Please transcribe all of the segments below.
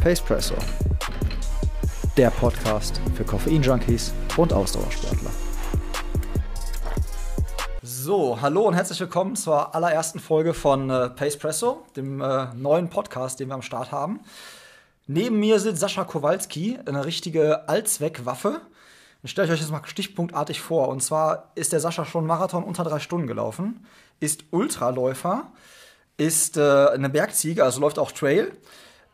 Pacepresso, der Podcast für Koffein-Junkies und Ausdauersportler. So, hallo und herzlich willkommen zur allerersten Folge von äh, Pacepresso, dem äh, neuen Podcast, den wir am Start haben. Neben mir sitzt Sascha Kowalski, eine richtige Allzweckwaffe. Ich stelle euch das mal stichpunktartig vor. Und zwar ist der Sascha schon Marathon unter drei Stunden gelaufen, ist Ultraläufer, ist äh, eine Bergziege, also läuft auch Trail,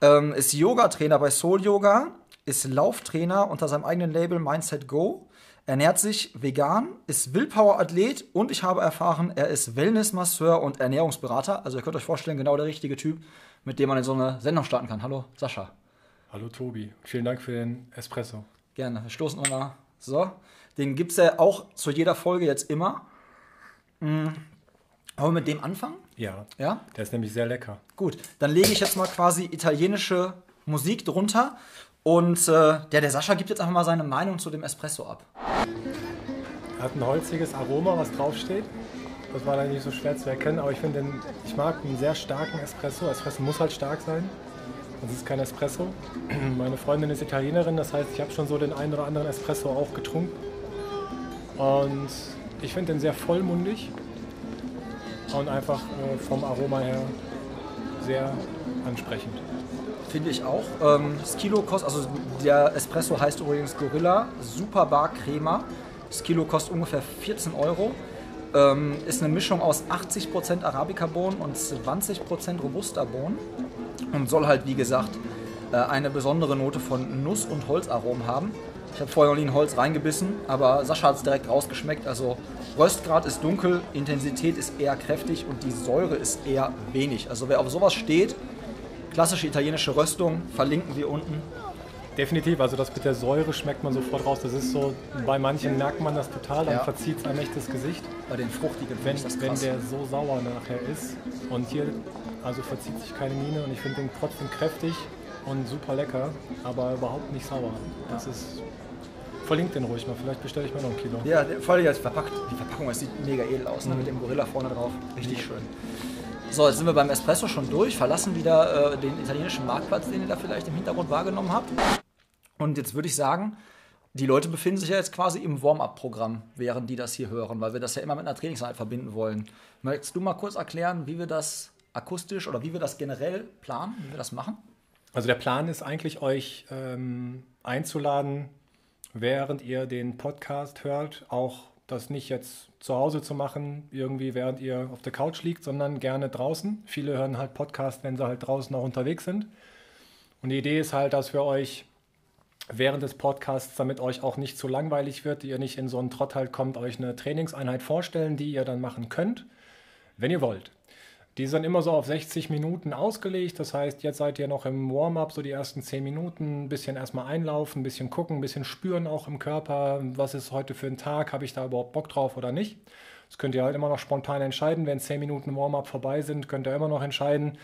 ähm, ist Yoga-Trainer bei Soul Yoga, ist Lauftrainer unter seinem eigenen Label Mindset Go, ernährt sich vegan, ist Willpower-Athlet und ich habe erfahren, er ist Wellness-Masseur und Ernährungsberater. Also ihr könnt euch vorstellen, genau der richtige Typ, mit dem man in so eine Sendung starten kann. Hallo, Sascha. Hallo Tobi, vielen Dank für den Espresso. Gerne, wir stoßen mal. So, den gibt es ja auch zu jeder Folge jetzt immer. Mhm. Wollen wir mit dem anfangen? Ja. Ja? Der ist nämlich sehr lecker. Gut, dann lege ich jetzt mal quasi italienische Musik drunter. Und äh, der, der Sascha gibt jetzt einfach mal seine Meinung zu dem Espresso ab. Hat ein holziges Aroma, was draufsteht. Das war dann nicht so schwer zu erkennen, aber ich finde, ich mag einen sehr starken Espresso. Espresso muss halt stark sein. Das ist kein Espresso. Meine Freundin ist Italienerin, das heißt, ich habe schon so den einen oder anderen Espresso auch getrunken. Und ich finde den sehr vollmundig und einfach äh, vom Aroma her sehr ansprechend. Finde ich auch. Ähm, das Kilo kostet, also der Espresso heißt übrigens Gorilla Super Bar Crema. Das Kilo kostet ungefähr 14 Euro. Ähm, ist eine Mischung aus 80% Arabica-Bohnen und 20% Robusta-Bohnen und soll halt, wie gesagt, äh, eine besondere Note von Nuss- und Holzaromen haben. Ich habe vorher noch nie in Holz reingebissen, aber Sascha hat es direkt rausgeschmeckt. Also Röstgrad ist dunkel, Intensität ist eher kräftig und die Säure ist eher wenig. Also wer auf sowas steht, klassische italienische Röstung, verlinken wir unten. Definitiv, also das mit der Säure schmeckt man sofort raus. Das ist so, bei manchen merkt man das total, dann ja. verzieht es einem echt das Gesicht. Bei den fruchtigen wenn, wenn der so sauer nachher ist. Und hier, also verzieht sich keine Miene und ich finde den trotzdem kräftig und super lecker, aber überhaupt nicht sauer. Das ist Verlinkt den ruhig mal, vielleicht bestelle ich mir noch ein Kilo. Ja, allem als verpackt. Die Verpackung das sieht mega edel aus, ne? mit dem Gorilla vorne drauf. Richtig schön. So, jetzt sind wir beim Espresso schon durch, verlassen wieder äh, den italienischen Marktplatz, den ihr da vielleicht im Hintergrund wahrgenommen habt. Und jetzt würde ich sagen, die Leute befinden sich ja jetzt quasi im Warm-up-Programm, während die das hier hören, weil wir das ja immer mit einer Trainingseinheit verbinden wollen. Möchtest du mal kurz erklären, wie wir das akustisch oder wie wir das generell planen, wie wir das machen? Also der Plan ist eigentlich, euch ähm, einzuladen, während ihr den Podcast hört, auch das nicht jetzt zu Hause zu machen, irgendwie während ihr auf der Couch liegt, sondern gerne draußen. Viele hören halt Podcast, wenn sie halt draußen auch unterwegs sind. Und die Idee ist halt, dass wir euch während des Podcasts, damit euch auch nicht zu langweilig wird, ihr nicht in so einen Trott halt kommt, euch eine Trainingseinheit vorstellen, die ihr dann machen könnt, wenn ihr wollt. Die sind immer so auf 60 Minuten ausgelegt. Das heißt, jetzt seid ihr noch im Warm-up, so die ersten 10 Minuten. Ein bisschen erstmal einlaufen, ein bisschen gucken, ein bisschen spüren auch im Körper. Was ist heute für ein Tag? Habe ich da überhaupt Bock drauf oder nicht? Das könnt ihr halt immer noch spontan entscheiden. Wenn 10 Minuten Warm-up vorbei sind, könnt ihr immer noch entscheiden.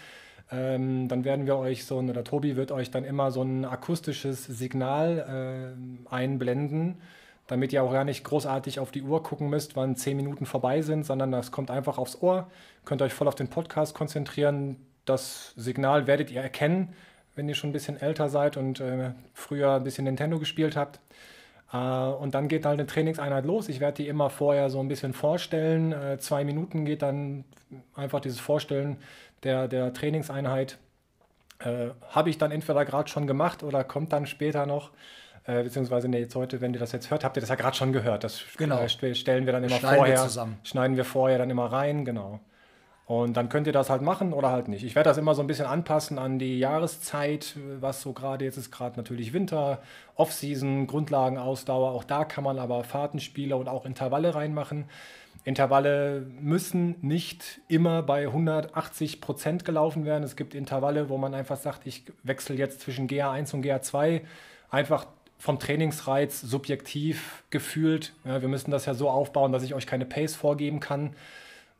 Ähm, dann werden wir euch so, oder Tobi wird euch dann immer so ein akustisches Signal äh, einblenden damit ihr auch gar nicht großartig auf die Uhr gucken müsst, wann zehn Minuten vorbei sind, sondern das kommt einfach aufs Ohr. Könnt euch voll auf den Podcast konzentrieren. Das Signal werdet ihr erkennen, wenn ihr schon ein bisschen älter seid und äh, früher ein bisschen Nintendo gespielt habt. Äh, und dann geht halt eine Trainingseinheit los. Ich werde die immer vorher so ein bisschen vorstellen. Äh, zwei Minuten geht dann einfach dieses Vorstellen der, der Trainingseinheit. Äh, Habe ich dann entweder gerade schon gemacht oder kommt dann später noch. Äh, beziehungsweise, nee, jetzt heute, wenn ihr das jetzt hört, habt ihr das ja gerade schon gehört. Das genau. äh, stellen wir dann immer schneiden vorher. Wir zusammen. Schneiden wir vorher dann immer rein, genau. Und dann könnt ihr das halt machen oder halt nicht. Ich werde das immer so ein bisschen anpassen an die Jahreszeit, was so gerade jetzt ist, gerade natürlich Winter, Off-Season, Grundlagenausdauer. Auch da kann man aber Fahrtenspiele und auch Intervalle reinmachen. Intervalle müssen nicht immer bei 180 Prozent gelaufen werden. Es gibt Intervalle, wo man einfach sagt, ich wechsle jetzt zwischen GA1 und GA2. Einfach vom Trainingsreiz subjektiv gefühlt. Ja, wir müssen das ja so aufbauen, dass ich euch keine Pace vorgeben kann,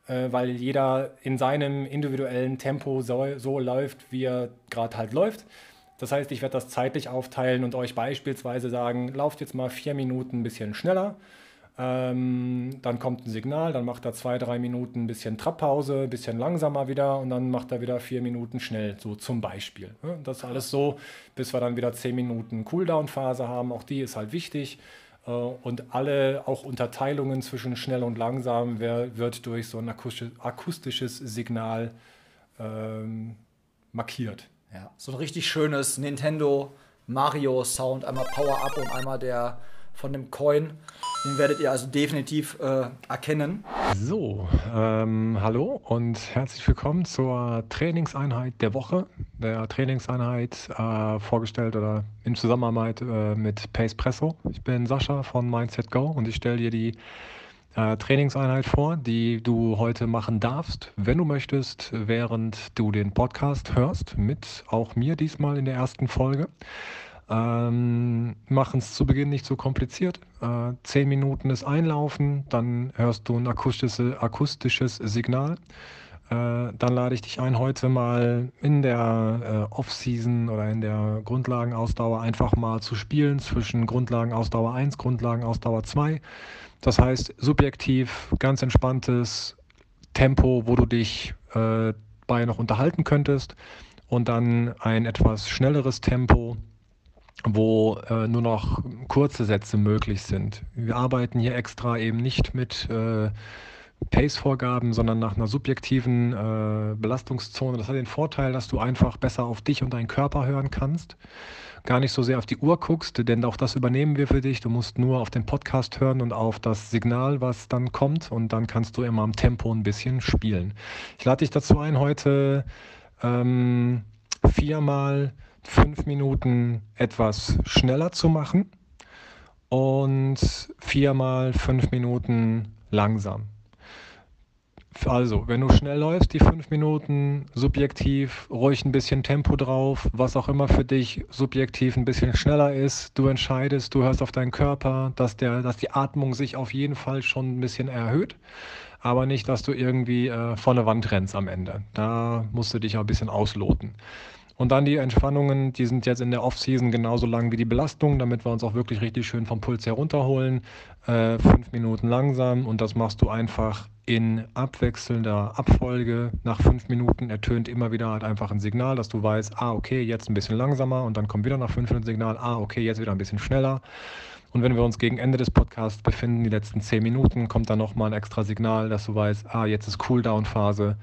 äh, weil jeder in seinem individuellen Tempo so, so läuft, wie er gerade halt läuft. Das heißt, ich werde das zeitlich aufteilen und euch beispielsweise sagen, lauft jetzt mal vier Minuten ein bisschen schneller. Ähm, dann kommt ein Signal, dann macht er zwei, drei Minuten ein bisschen Trabpause, ein bisschen langsamer wieder und dann macht er wieder vier Minuten schnell, so zum Beispiel. Das alles so, bis wir dann wieder zehn Minuten Cooldown-Phase haben. Auch die ist halt wichtig. Äh, und alle auch Unterteilungen zwischen schnell und langsam wird durch so ein akustisches Signal ähm, markiert. Ja, so ein richtig schönes Nintendo Mario Sound, einmal Power Up und einmal der von dem Coin. Den werdet ihr also definitiv äh, erkennen. So, ähm, hallo und herzlich willkommen zur Trainingseinheit der Woche. Der Trainingseinheit äh, vorgestellt oder in Zusammenarbeit äh, mit Pace Presso. Ich bin Sascha von Mindset Go und ich stelle dir die äh, Trainingseinheit vor, die du heute machen darfst, wenn du möchtest, während du den Podcast hörst, mit auch mir diesmal in der ersten Folge. Ähm, machen es zu Beginn nicht so kompliziert. Äh, zehn Minuten ist Einlaufen, dann hörst du ein akustische, akustisches Signal. Äh, dann lade ich dich ein, heute mal in der äh, Off-Season oder in der Grundlagenausdauer einfach mal zu spielen zwischen Grundlagenausdauer 1, Grundlagenausdauer 2. Das heißt, subjektiv ganz entspanntes Tempo, wo du dich äh, bei noch unterhalten könntest und dann ein etwas schnelleres Tempo, wo äh, nur noch kurze Sätze möglich sind. Wir arbeiten hier extra eben nicht mit äh, Pace-Vorgaben, sondern nach einer subjektiven äh, Belastungszone. Das hat den Vorteil, dass du einfach besser auf dich und deinen Körper hören kannst. Gar nicht so sehr auf die Uhr guckst, denn auch das übernehmen wir für dich. Du musst nur auf den Podcast hören und auf das Signal, was dann kommt. Und dann kannst du immer am Tempo ein bisschen spielen. Ich lade dich dazu ein, heute ähm, viermal fünf Minuten etwas schneller zu machen und viermal fünf Minuten langsam. Also, wenn du schnell läufst, die fünf Minuten, subjektiv, ruhig ein bisschen Tempo drauf, was auch immer für dich subjektiv ein bisschen schneller ist. Du entscheidest, du hörst auf deinen Körper, dass, der, dass die Atmung sich auf jeden Fall schon ein bisschen erhöht, aber nicht, dass du irgendwie äh, vor Wand rennst am Ende. Da musst du dich auch ein bisschen ausloten. Und dann die Entspannungen, die sind jetzt in der Off-Season genauso lang wie die Belastung, damit wir uns auch wirklich richtig schön vom Puls herunterholen. Äh, fünf Minuten langsam und das machst du einfach in abwechselnder Abfolge. Nach fünf Minuten ertönt immer wieder halt einfach ein Signal, dass du weißt, ah, okay, jetzt ein bisschen langsamer und dann kommt wieder nach fünf Minuten Signal, ah, okay, jetzt wieder ein bisschen schneller. Und wenn wir uns gegen Ende des Podcasts befinden, die letzten zehn Minuten, kommt dann nochmal ein extra Signal, dass du weißt, ah, jetzt ist Cooldown-Phase,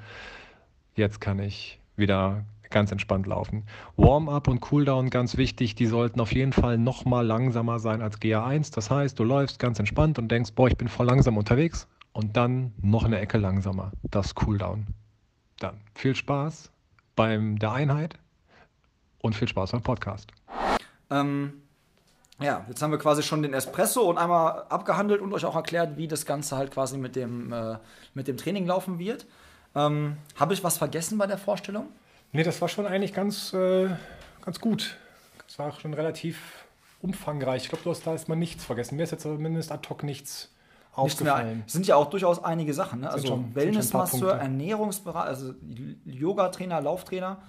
jetzt kann ich wieder ganz entspannt laufen. Warm-up und Cooldown ganz wichtig, die sollten auf jeden Fall noch mal langsamer sein als GA1. Das heißt, du läufst ganz entspannt und denkst, boah, ich bin voll langsam unterwegs und dann noch eine Ecke langsamer. Das Cooldown. Dann viel Spaß beim der Einheit und viel Spaß beim Podcast. Ähm, ja, jetzt haben wir quasi schon den Espresso und einmal abgehandelt und euch auch erklärt, wie das Ganze halt quasi mit dem, äh, mit dem Training laufen wird. Ähm, Habe ich was vergessen bei der Vorstellung? Nee, das war schon eigentlich ganz, äh, ganz gut. Das war schon relativ umfangreich. Ich glaube, du hast da erstmal nichts vergessen. Mir ist jetzt zumindest ad hoc nichts aufgefallen. Sind ja auch durchaus einige Sachen. Ne? Also Wellnessmasseur, Ernährungsberater, also Yoga-Trainer, Lauftrainer.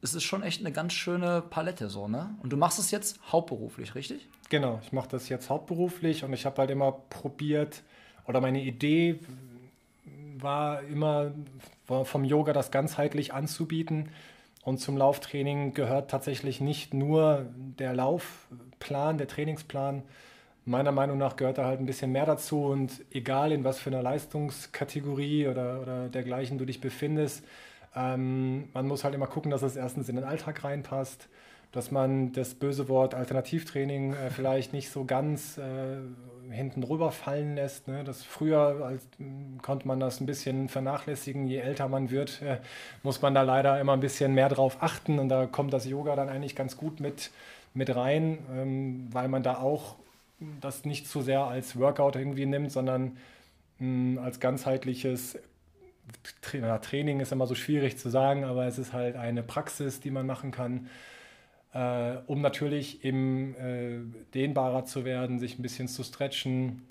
Es ist schon echt eine ganz schöne Palette so, ne? Und du machst es jetzt hauptberuflich, richtig? Genau, ich mache das jetzt hauptberuflich und ich habe halt immer probiert, oder meine Idee war immer vom Yoga das ganzheitlich anzubieten. Und zum Lauftraining gehört tatsächlich nicht nur der Laufplan, der Trainingsplan. Meiner Meinung nach gehört da halt ein bisschen mehr dazu. Und egal in was für einer Leistungskategorie oder, oder dergleichen du dich befindest, ähm, man muss halt immer gucken, dass es erstens in den Alltag reinpasst, dass man das böse Wort Alternativtraining äh, vielleicht nicht so ganz äh, hinten drüber fallen lässt. Ne? Das früher als, konnte man das ein bisschen vernachlässigen. Je älter man wird, äh, muss man da leider immer ein bisschen mehr drauf achten. Und da kommt das Yoga dann eigentlich ganz gut mit, mit rein, ähm, weil man da auch das nicht zu sehr als Workout irgendwie nimmt, sondern mh, als ganzheitliches Tra Training ist immer so schwierig zu sagen, aber es ist halt eine Praxis, die man machen kann äh, um natürlich eben äh, dehnbarer zu werden, sich ein bisschen zu stretchen,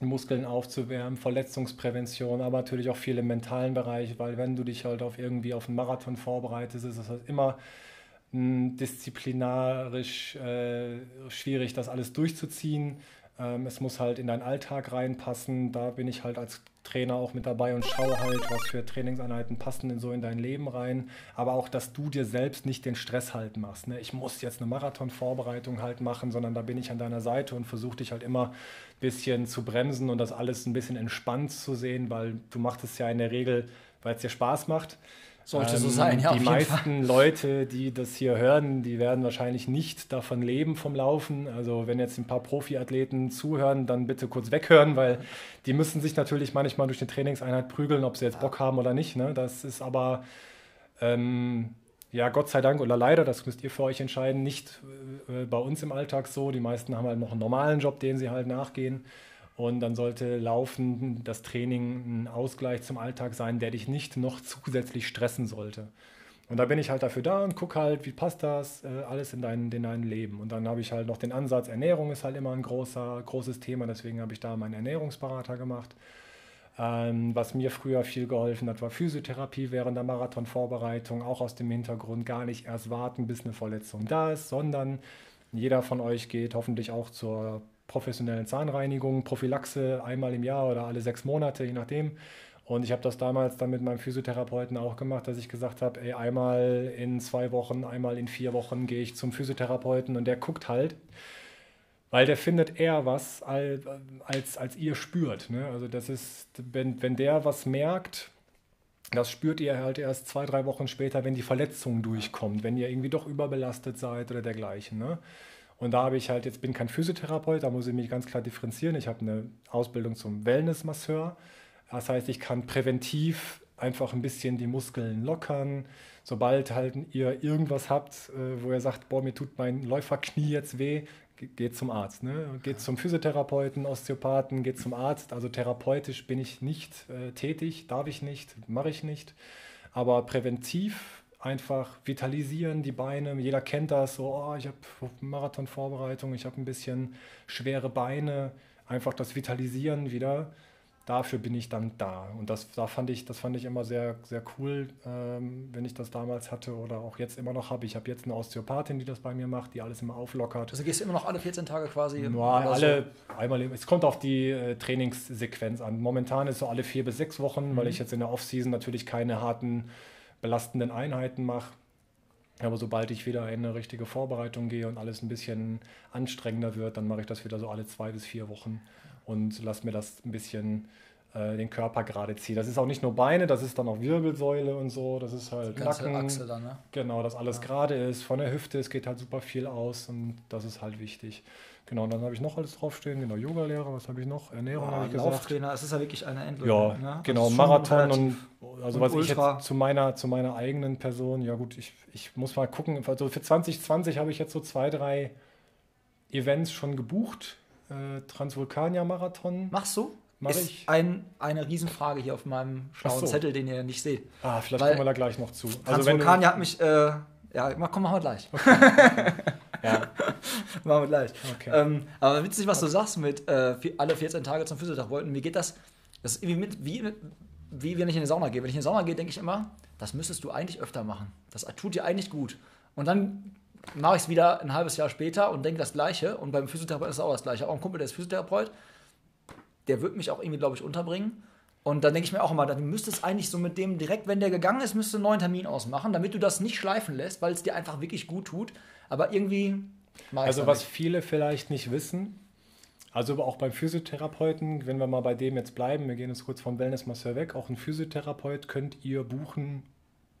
Muskeln aufzuwärmen, Verletzungsprävention, aber natürlich auch viel im mentalen Bereich, weil wenn du dich halt auf irgendwie auf einen Marathon vorbereitest, ist es halt immer disziplinarisch äh, schwierig, das alles durchzuziehen. Ähm, es muss halt in deinen Alltag reinpassen. Da bin ich halt als Trainer auch mit dabei und schaue halt, was für Trainingseinheiten passen denn so in dein Leben rein. Aber auch, dass du dir selbst nicht den Stress halt machst. Ne? Ich muss jetzt eine Marathon-Vorbereitung halt machen, sondern da bin ich an deiner Seite und versuche dich halt immer ein bisschen zu bremsen und das alles ein bisschen entspannt zu sehen, weil du machst es ja in der Regel, weil es dir Spaß macht. Sollte ähm, so sein, ja. Die meisten Fall. Leute, die das hier hören, die werden wahrscheinlich nicht davon leben vom Laufen. Also wenn jetzt ein paar Profiathleten zuhören, dann bitte kurz weghören, weil die müssen sich natürlich manchmal durch eine Trainingseinheit prügeln, ob sie jetzt Bock haben oder nicht. Ne? Das ist aber ähm, ja Gott sei Dank oder leider, das müsst ihr für euch entscheiden, nicht äh, bei uns im Alltag so. Die meisten haben halt noch einen normalen Job, den sie halt nachgehen. Und dann sollte Laufen, das Training ein Ausgleich zum Alltag sein, der dich nicht noch zusätzlich stressen sollte. Und da bin ich halt dafür da und gucke halt, wie passt das, äh, alles in dein, in dein Leben. Und dann habe ich halt noch den Ansatz, Ernährung ist halt immer ein großer, großes Thema, deswegen habe ich da meinen Ernährungsberater gemacht. Ähm, was mir früher viel geholfen hat, war Physiotherapie während der Marathonvorbereitung, auch aus dem Hintergrund gar nicht erst warten, bis eine Verletzung da ist, sondern jeder von euch geht hoffentlich auch zur professionellen Zahnreinigung, Prophylaxe einmal im Jahr oder alle sechs Monate, je nachdem. Und ich habe das damals dann mit meinem Physiotherapeuten auch gemacht, dass ich gesagt habe, einmal in zwei Wochen, einmal in vier Wochen gehe ich zum Physiotherapeuten und der guckt halt, weil der findet eher was, als, als, als ihr spürt. Ne? Also das ist, wenn, wenn der was merkt, das spürt ihr halt erst zwei, drei Wochen später, wenn die Verletzung durchkommt, wenn ihr irgendwie doch überbelastet seid oder dergleichen. Ne? Und da habe ich halt, jetzt bin kein Physiotherapeut, da muss ich mich ganz klar differenzieren. Ich habe eine Ausbildung zum Wellnessmasseur. Das heißt, ich kann präventiv einfach ein bisschen die Muskeln lockern. Sobald halt ihr irgendwas habt, äh, wo ihr sagt, boah, mir tut mein Läuferknie jetzt weh, geht zum Arzt. Ne? Geht zum Physiotherapeuten, Osteopathen, geht zum Arzt. Also therapeutisch bin ich nicht äh, tätig, darf ich nicht, mache ich nicht. Aber präventiv einfach vitalisieren, die Beine. Jeder kennt das, so, oh, ich habe Marathonvorbereitung, ich habe ein bisschen schwere Beine. Einfach das Vitalisieren wieder. Dafür bin ich dann da. Und das, da fand ich, das fand ich immer sehr, sehr cool, ähm, wenn ich das damals hatte oder auch jetzt immer noch habe. Ich habe jetzt eine Osteopathin, die das bei mir macht, die alles immer auflockert. Also gehst du immer noch alle 14 Tage quasi? Nur alle, so? einmal, es kommt auf die äh, Trainingssequenz an. Momentan ist so alle vier bis sechs Wochen, mhm. weil ich jetzt in der Offseason natürlich keine harten belastenden Einheiten mache. Aber sobald ich wieder in eine richtige Vorbereitung gehe und alles ein bisschen anstrengender wird, dann mache ich das wieder so alle zwei bis vier Wochen und lasse mir das ein bisschen äh, den Körper gerade ziehen. Das ist auch nicht nur Beine, das ist dann auch Wirbelsäule und so. Das ist halt Die Nacken. Achse dann, ne? Genau, dass alles ja. gerade ist. Von der Hüfte, es geht halt super viel aus und das ist halt wichtig. Genau, und dann habe ich noch alles draufstehen. Genau, Yoga-Lehrer, was habe ich noch? Ernährung habe ich gesagt. Lauftrainer, es ist ja wirklich eine Endlose. Ja, ne? genau, Marathon und also und was Ultra. ich jetzt zu meiner, zu meiner eigenen Person, ja gut, ich, ich muss mal gucken. Also für 2020 habe ich jetzt so zwei, drei Events schon gebucht. Äh, Transvulkania-Marathon. Machst du? Mach ist ich. Ein, eine Riesenfrage hier auf meinem schlauen so. Zettel, den ihr nicht seht. Ah, vielleicht Weil kommen wir da gleich noch zu. Also Transvulkania hat mich, äh, ja, komm, machen wir gleich. Okay. ja. machen wir gleich. Okay. Ähm, aber witzig, was du sagst mit äh, alle 14 Tage zum Physiotherapeuten. Mir geht das, das ist irgendwie mit, wie, wie wenn ich in die Sauna gehe. Wenn ich in die Sauna gehe, denke ich immer, das müsstest du eigentlich öfter machen. Das tut dir eigentlich gut. Und dann mache ich es wieder ein halbes Jahr später und denke das Gleiche. Und beim Physiotherapeuten ist es auch das Gleiche. Auch ein Kumpel, der ist Physiotherapeut, der wird mich auch irgendwie, glaube ich, unterbringen. Und dann denke ich mir auch immer, dann müsstest eigentlich so mit dem direkt, wenn der gegangen ist, müsstest du einen neuen Termin ausmachen, damit du das nicht schleifen lässt, weil es dir einfach wirklich gut tut. Aber irgendwie. Also, was nicht. viele vielleicht nicht wissen, also auch beim Physiotherapeuten, wenn wir mal bei dem jetzt bleiben, wir gehen jetzt kurz vom Wellnessmasseur weg, auch ein Physiotherapeut könnt ihr buchen,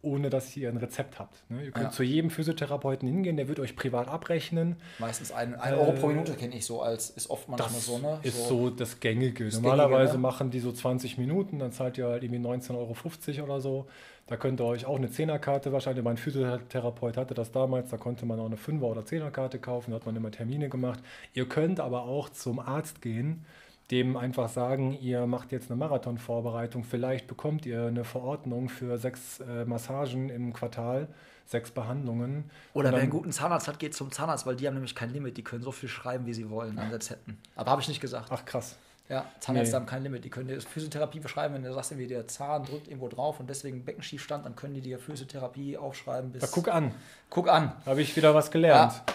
ohne dass ihr ein Rezept habt. Ne? Ihr könnt ja. zu jedem Physiotherapeuten hingehen, der wird euch privat abrechnen. Meistens ein, ein Euro pro Minute kenne ich so als, ist oft manchmal das so. Ne? ist so, das Gängige. Das Normalerweise Gängige, ne? machen die so 20 Minuten, dann zahlt ihr halt irgendwie 19,50 Euro oder so. Da könnt ihr euch auch eine Zehnerkarte wahrscheinlich, mein Physiotherapeut hatte das damals, da konnte man auch eine Fünfer- oder Zehnerkarte kaufen, da hat man immer Termine gemacht. Ihr könnt aber auch zum Arzt gehen, dem einfach sagen, ihr macht jetzt eine Marathonvorbereitung, vielleicht bekommt ihr eine Verordnung für sechs äh, Massagen im Quartal, sechs Behandlungen. Oder dann, wer einen guten Zahnarzt hat, geht zum Zahnarzt, weil die haben nämlich kein Limit, die können so viel schreiben, wie sie wollen an Rezepten. Aber habe ich nicht gesagt. Ach krass. Ja, Zahnärzte nee. haben kein Limit. Die können dir Physiotherapie beschreiben, wenn du sagst, irgendwie der Zahn drückt irgendwo drauf und deswegen Beckenschiefstand, dann können die dir Physiotherapie aufschreiben. Bis da guck an. Guck an. Habe ich wieder was gelernt. Ja.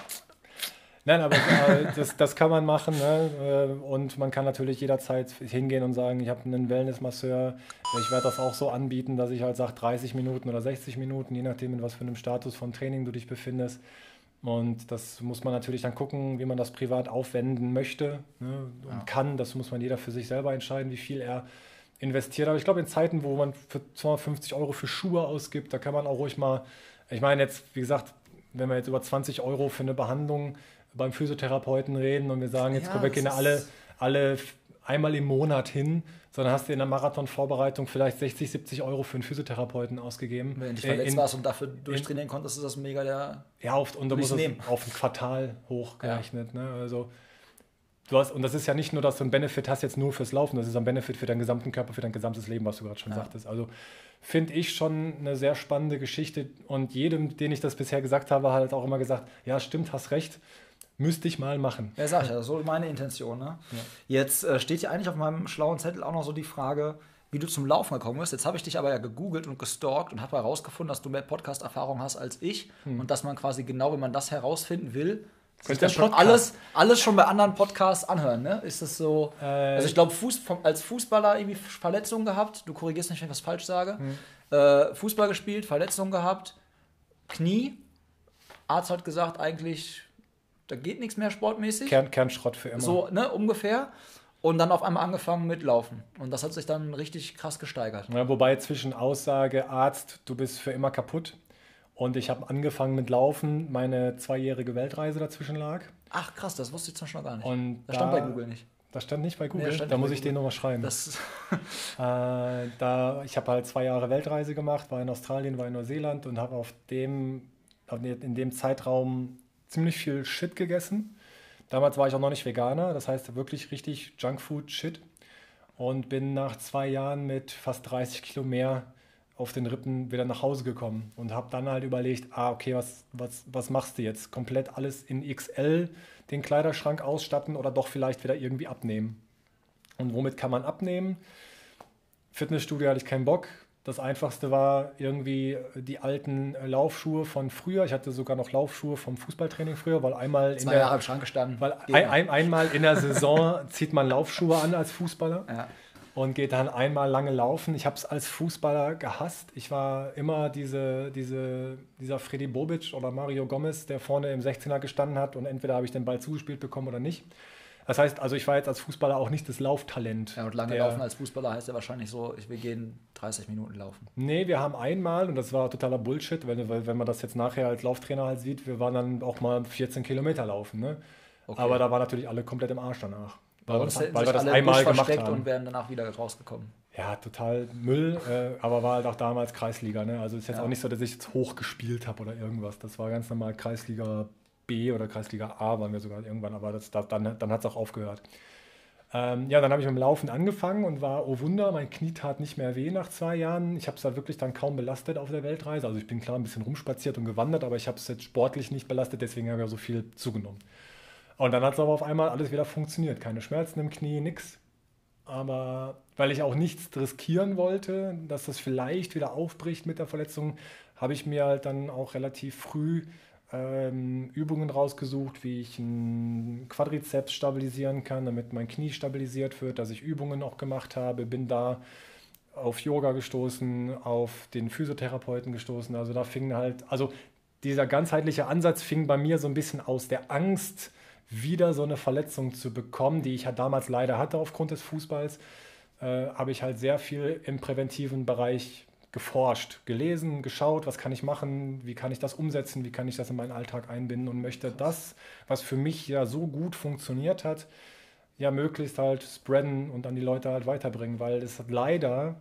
Nein, aber äh, das, das kann man machen. Ne? Äh, und man kann natürlich jederzeit hingehen und sagen, ich habe einen Wellnessmasseur. Ich werde das auch so anbieten, dass ich halt sage 30 Minuten oder 60 Minuten, je nachdem, in was für einem Status von Training du dich befindest. Und das muss man natürlich dann gucken, wie man das privat aufwenden möchte ne? und ja. kann. Das muss man jeder für sich selber entscheiden, wie viel er investiert. Aber ich glaube, in Zeiten, wo man für 250 Euro für Schuhe ausgibt, da kann man auch ruhig mal, ich meine jetzt, wie gesagt, wenn wir jetzt über 20 Euro für eine Behandlung beim Physiotherapeuten reden und wir sagen, jetzt ja, wir gehen alle, alle einmal im Monat hin, sondern hast du in der Marathonvorbereitung vielleicht 60, 70 Euro für einen Physiotherapeuten ausgegeben. Wenn du dich verletzt in, warst und dafür durchtrainieren konntest, ist das mega der. Ja, oft, und da muss es auf ein Quartal hochgerechnet. Ja. Ne? Also, du hast, und das ist ja nicht nur, dass du einen Benefit hast jetzt nur fürs Laufen, das ist ein Benefit für deinen gesamten Körper, für dein gesamtes Leben, was du gerade schon ja. sagtest. Also finde ich schon eine sehr spannende Geschichte und jedem, den ich das bisher gesagt habe, hat auch immer gesagt, ja stimmt, hast recht Müsste ich mal machen. Ja, sag ich ja, so meine Intention. Ne? Ja. Jetzt äh, steht hier eigentlich auf meinem schlauen Zettel auch noch so die Frage, wie du zum Laufen gekommen bist. Jetzt habe ich dich aber ja gegoogelt und gestalkt und habe herausgefunden, dass du mehr Podcast-Erfahrung hast als ich hm. und dass man quasi genau, wenn man das herausfinden will, sich das schon alles, alles schon bei anderen Podcasts anhören, ne? Ist das so? Äh, also ich glaube, Fuß, als Fußballer irgendwie Verletzungen gehabt. Du korrigierst nicht, wenn ich was falsch sage. Hm. Äh, Fußball gespielt, Verletzungen gehabt, Knie. Arzt hat gesagt, eigentlich da geht nichts mehr sportmäßig. Kern, Kernschrott für immer. So, ne, ungefähr. Und dann auf einmal angefangen mit Laufen. Und das hat sich dann richtig krass gesteigert. Ja, wobei zwischen Aussage, Arzt, du bist für immer kaputt. Und ich habe angefangen mit Laufen, meine zweijährige Weltreise dazwischen lag. Ach krass, das wusste ich zum Beispiel noch gar nicht. Und das stand bei Google nicht. Das stand nicht bei Google. Nee, da muss ich den nochmal schreiben. Äh, da, ich habe halt zwei Jahre Weltreise gemacht, war in Australien, war in Neuseeland und habe auf dem, in dem Zeitraum ziemlich viel Shit gegessen. Damals war ich auch noch nicht Veganer, das heißt wirklich richtig Junkfood-Shit. Und bin nach zwei Jahren mit fast 30 Kilo mehr auf den Rippen wieder nach Hause gekommen und habe dann halt überlegt, ah, okay, was, was, was machst du jetzt? Komplett alles in XL, den Kleiderschrank ausstatten oder doch vielleicht wieder irgendwie abnehmen? Und womit kann man abnehmen? Fitnessstudio hatte ich keinen Bock, das einfachste war irgendwie die alten Laufschuhe von früher. Ich hatte sogar noch Laufschuhe vom Fußballtraining früher, weil einmal Zwei in der, Jahre im Schrank gestanden. Weil ein, ein, einmal in der Saison zieht man Laufschuhe an als Fußballer. Ja. Und geht dann einmal lange laufen. Ich habe es als Fußballer gehasst. Ich war immer diese, diese, dieser Freddy Bobic oder Mario Gomez, der vorne im 16er gestanden hat und entweder habe ich den Ball zugespielt bekommen oder nicht. Das heißt, also ich war jetzt als Fußballer auch nicht das Lauftalent. Ja, und lange der, laufen als Fußballer heißt ja wahrscheinlich so, ich, wir gehen 30 Minuten laufen. Nee, wir haben einmal, und das war totaler Bullshit, wenn, wenn man das jetzt nachher als Lauftrainer halt sieht, wir waren dann auch mal 14 Kilometer laufen. Ne? Okay. Aber da waren natürlich alle komplett im Arsch danach. Weil, uns weil wir das einmal gemacht haben. und wären danach wieder rausgekommen. Ja, total Müll, äh, aber war halt auch damals Kreisliga. Ne? Also ist jetzt ja. auch nicht so, dass ich jetzt hoch gespielt habe oder irgendwas. Das war ganz normal Kreisliga B oder Kreisliga A waren wir sogar irgendwann, aber das, das, dann, dann hat es auch aufgehört. Ähm, ja, dann habe ich mit dem Laufen angefangen und war, oh Wunder, mein Knie tat nicht mehr weh nach zwei Jahren. Ich habe es da wirklich dann kaum belastet auf der Weltreise. Also ich bin klar ein bisschen rumspaziert und gewandert, aber ich habe es jetzt sportlich nicht belastet, deswegen habe ich auch so viel zugenommen. Und dann hat es aber auf einmal alles wieder funktioniert. Keine Schmerzen im Knie, nichts. Aber weil ich auch nichts riskieren wollte, dass das vielleicht wieder aufbricht mit der Verletzung, habe ich mir halt dann auch relativ früh ähm, Übungen rausgesucht, wie ich einen Quadrizeps stabilisieren kann, damit mein Knie stabilisiert wird, dass ich Übungen auch gemacht habe, bin da auf Yoga gestoßen, auf den Physiotherapeuten gestoßen. Also da fing halt, also dieser ganzheitliche Ansatz fing bei mir so ein bisschen aus der Angst, wieder so eine Verletzung zu bekommen, die ich ja damals leider hatte aufgrund des Fußballs, äh, habe ich halt sehr viel im präventiven Bereich geforscht, gelesen, geschaut, was kann ich machen, wie kann ich das umsetzen, wie kann ich das in meinen Alltag einbinden und möchte das, was für mich ja so gut funktioniert hat, ja möglichst halt spreaden und an die Leute halt weiterbringen, weil es hat leider,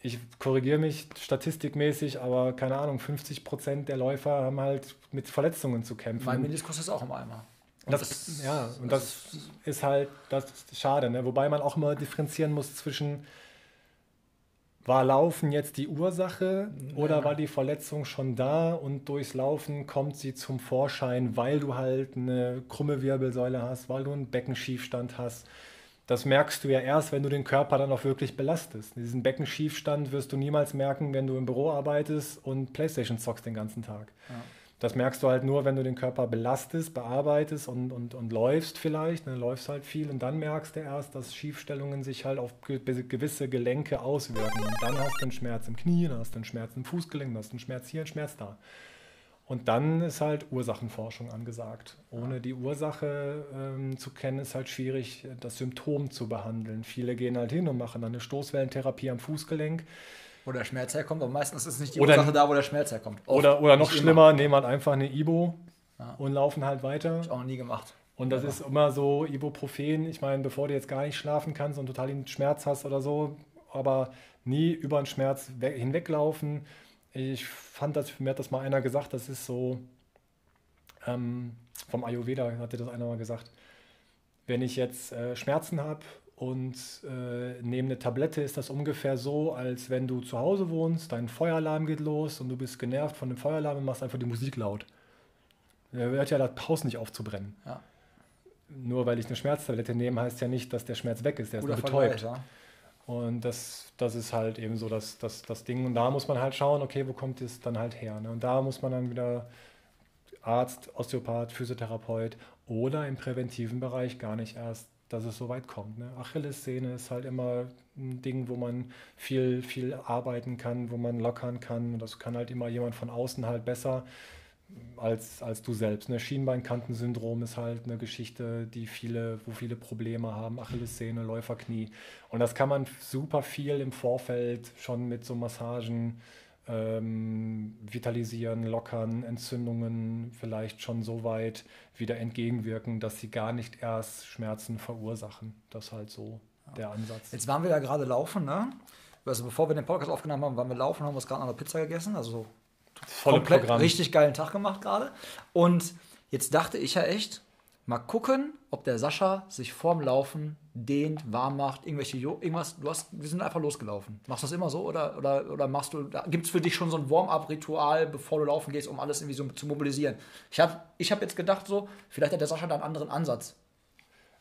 ich korrigiere mich statistikmäßig, aber keine Ahnung, 50 Prozent der Läufer haben halt mit Verletzungen zu kämpfen. Mein Meniskus ist auch im Eimer. Das, das, ja, und das, das ist halt das ist schade, ne? wobei man auch immer differenzieren muss zwischen war Laufen jetzt die Ursache ja. oder war die Verletzung schon da und durchs Laufen kommt sie zum Vorschein, weil du halt eine krumme Wirbelsäule hast, weil du einen Beckenschiefstand hast? Das merkst du ja erst, wenn du den Körper dann auch wirklich belastest. Diesen Beckenschiefstand wirst du niemals merken, wenn du im Büro arbeitest und Playstation zockst den ganzen Tag. Ja. Das merkst du halt nur, wenn du den Körper belastest, bearbeitest und, und, und läufst vielleicht. Dann läufst halt viel und dann merkst du erst, dass Schiefstellungen sich halt auf gewisse Gelenke auswirken. Und dann hast du einen Schmerz im Knie, dann hast du einen Schmerz im Fußgelenk, dann hast du einen Schmerz hier, einen Schmerz da. Und dann ist halt Ursachenforschung angesagt. Ohne die Ursache ähm, zu kennen, ist halt schwierig, das Symptom zu behandeln. Viele gehen halt hin und machen dann eine Stoßwellentherapie am Fußgelenk wo der Schmerz herkommt, aber meistens ist es nicht die oder, Ursache da, wo der Schmerz herkommt. Oft, oder, oder noch schlimmer, immer. nehmen halt einfach eine Ibo ja. und laufen halt weiter. Hab ich auch noch nie gemacht. Und das ja. ist immer so Ibuprofen. Ich meine, bevor du jetzt gar nicht schlafen kannst und total den Schmerz hast oder so, aber nie über den Schmerz hinweglaufen. Ich fand das, mir hat das mal einer gesagt, das ist so ähm, vom Ayurveda, hatte das einer mal gesagt. Wenn ich jetzt äh, Schmerzen habe und äh, neben der Tablette ist das ungefähr so, als wenn du zu Hause wohnst, dein Feueralarm geht los und du bist genervt von dem Feueralarm und machst einfach die Musik laut. Der hört ja das Haus nicht aufzubrennen. Ja. Nur weil ich eine Schmerztablette nehme, heißt ja nicht, dass der Schmerz weg ist. Der Guter ist nur betäubt. Ja. Und das, das ist halt eben so das, das, das Ding. Und da muss man halt schauen, okay, wo kommt es dann halt her? Ne? Und da muss man dann wieder Arzt, Osteopath, Physiotherapeut oder im präventiven Bereich gar nicht erst dass es so weit kommt. Ne? Achillessehne ist halt immer ein Ding, wo man viel, viel arbeiten kann, wo man lockern kann. Das kann halt immer jemand von außen halt besser als, als du selbst. Ne? Schienbeinkantensyndrom ist halt eine Geschichte, die viele, wo viele Probleme haben, Achillessehne, Läuferknie. Und das kann man super viel im Vorfeld schon mit so Massagen ähm, vitalisieren, lockern, Entzündungen vielleicht schon so weit wieder entgegenwirken, dass sie gar nicht erst Schmerzen verursachen. Das ist halt so ja. der Ansatz. Jetzt waren wir ja gerade laufen, ne? Also bevor wir den Podcast aufgenommen haben, waren wir laufen, haben wir gerade eine Pizza gegessen, also Volle komplett Programm. richtig geilen Tag gemacht gerade. Und jetzt dachte ich ja echt, mal gucken, ob der Sascha sich vorm Laufen dehnt, warm macht, irgendwelche jo irgendwas. Du hast, wir sind einfach losgelaufen. Machst du das immer so oder, oder, oder machst du, gibt es für dich schon so ein Warm-up-Ritual, bevor du laufen gehst, um alles irgendwie so zu mobilisieren? Ich habe ich hab jetzt gedacht, so, vielleicht hat der Sascha da einen anderen Ansatz.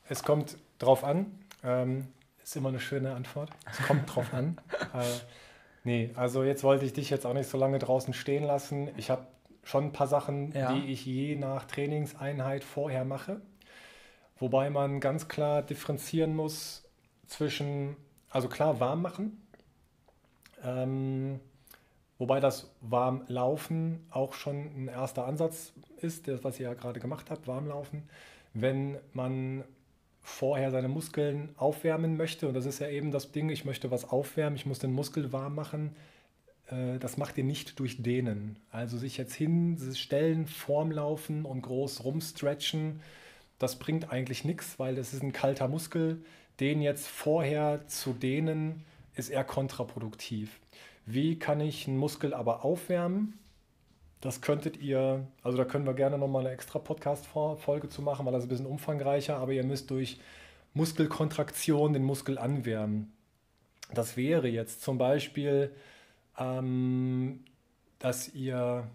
Es kommt drauf an. Ähm, ist immer eine schöne Antwort. Es kommt drauf an. Äh, nee, also jetzt wollte ich dich jetzt auch nicht so lange draußen stehen lassen. Ich habe schon ein paar Sachen, ja. die ich je nach Trainingseinheit vorher mache. Wobei man ganz klar differenzieren muss zwischen, also klar warm machen, ähm, wobei das Warmlaufen auch schon ein erster Ansatz ist, das, was ihr ja gerade gemacht habt, Warmlaufen. Wenn man vorher seine Muskeln aufwärmen möchte, und das ist ja eben das Ding, ich möchte was aufwärmen, ich muss den Muskel warm machen, das macht ihr nicht durch Dehnen. Also sich jetzt hinstellen, Formlaufen und groß rumstretchen, das bringt eigentlich nichts, weil das ist ein kalter Muskel. Den jetzt vorher zu dehnen, ist eher kontraproduktiv. Wie kann ich einen Muskel aber aufwärmen? Das könntet ihr, also da können wir gerne nochmal eine extra Podcast-Folge zu machen, weil das ist ein bisschen umfangreicher, aber ihr müsst durch Muskelkontraktion den Muskel anwärmen. Das wäre jetzt zum Beispiel, ähm, dass ihr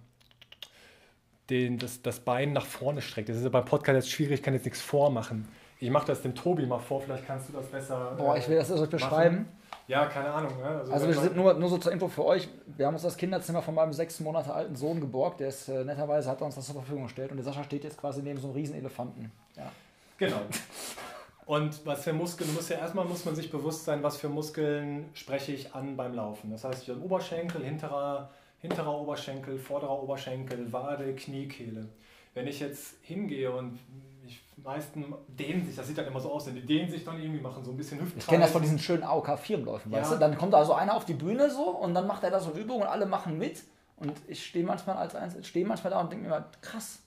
den, das, das Bein nach vorne streckt. Das ist ja beim Podcast jetzt schwierig, ich kann jetzt nichts vormachen. Ich mache das dem Tobi mal vor, vielleicht kannst du das besser. Boah, ich will das also beschreiben. Ja, keine Ahnung. Ne? Also, also wir sind nur, nur so zur Info für euch. Wir haben uns das Kinderzimmer von meinem sechs Monate alten Sohn geborgt. Der ist äh, netterweise hat uns das zur Verfügung gestellt und der Sascha steht jetzt quasi neben so einem riesen Elefanten. Ja. Genau. Und was für Muskeln muss ja erstmal muss man sich bewusst sein, was für Muskeln spreche ich an beim Laufen. Das heißt, ich habe Oberschenkel, hinterer hinterer Oberschenkel, vorderer Oberschenkel, Wade, Knie, Kehle. Wenn ich jetzt hingehe und die meisten dehnen sich, das sieht dann immer so aus, denn die dehnen sich dann irgendwie, machen so ein bisschen Hüftkreis. Ich kenne das von diesen schönen AOK-Firmenläufen, ja. weißt du? Dann kommt da so einer auf die Bühne so und dann macht er da so eine Übung und alle machen mit. Und ich stehe manchmal als eins, stehe manchmal da und denke mir immer, krass,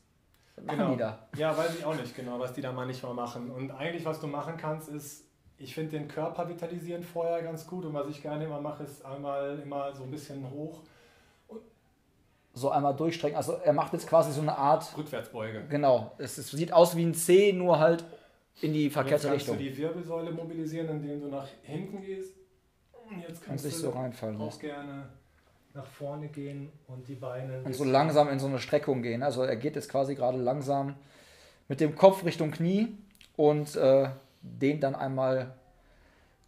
was machen genau. die da? Ja, weiß ich auch nicht genau, was die da manchmal machen. Und eigentlich, was du machen kannst, ist, ich finde den Körper vitalisieren vorher ganz gut. Und was ich gerne immer mache, ist einmal immer so ein bisschen hoch so einmal durchstrecken. Also er macht jetzt quasi so eine Art. Rückwärtsbeuge. Genau. Es, es sieht aus wie ein C, nur halt in die verkehrte Richtung. Kannst du die Wirbelsäule mobilisieren, indem du nach hinten gehst. Und jetzt kannst und du so reinfallen. auch gerne nach vorne gehen und die Beine. Und so langsam in so eine Streckung gehen. Also er geht jetzt quasi gerade langsam mit dem Kopf Richtung Knie und äh, dehnt dann einmal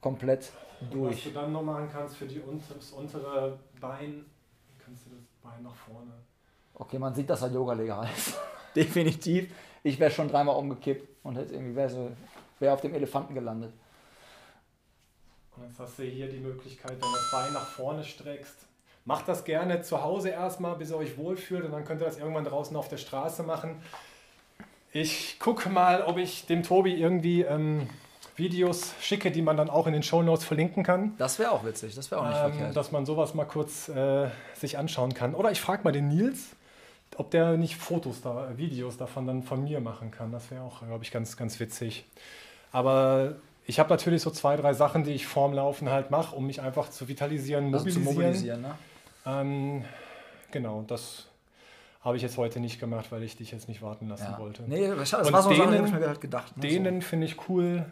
komplett durch. was du dann noch machen kannst für die unter, das untere Bein, kannst du das Bein nach vorne. Okay, man sieht, dass er Yoga legal ist. Definitiv. Ich wäre schon dreimal umgekippt und hätte irgendwie wäre so, wär auf dem Elefanten gelandet. Und jetzt hast du hier die Möglichkeit, wenn du das Bein nach vorne streckst. Macht das gerne zu Hause erstmal, bis ihr euch wohlfühlt und dann könnt ihr das irgendwann draußen auf der Straße machen. Ich gucke mal, ob ich dem Tobi irgendwie ähm, Videos schicke, die man dann auch in den Show Notes verlinken kann. Das wäre auch witzig, das wäre auch nicht ähm, verkehrt. Dass man sowas mal kurz äh, sich anschauen kann. Oder ich frage mal den Nils, ob der nicht Fotos da, Videos davon dann von mir machen kann. Das wäre auch, glaube ich, ganz, ganz witzig. Aber ich habe natürlich so zwei, drei Sachen, die ich vorm Laufen halt mache, um mich einfach zu vitalisieren, also mobilisieren. zu mobilisieren, ne? Ähm, genau, das habe ich jetzt heute nicht gemacht, weil ich dich jetzt nicht warten lassen Ja. wollte. Nee, das Und war so eine Sache, denen- ich mir halt gedacht. Ne? Dehnen finde ich cool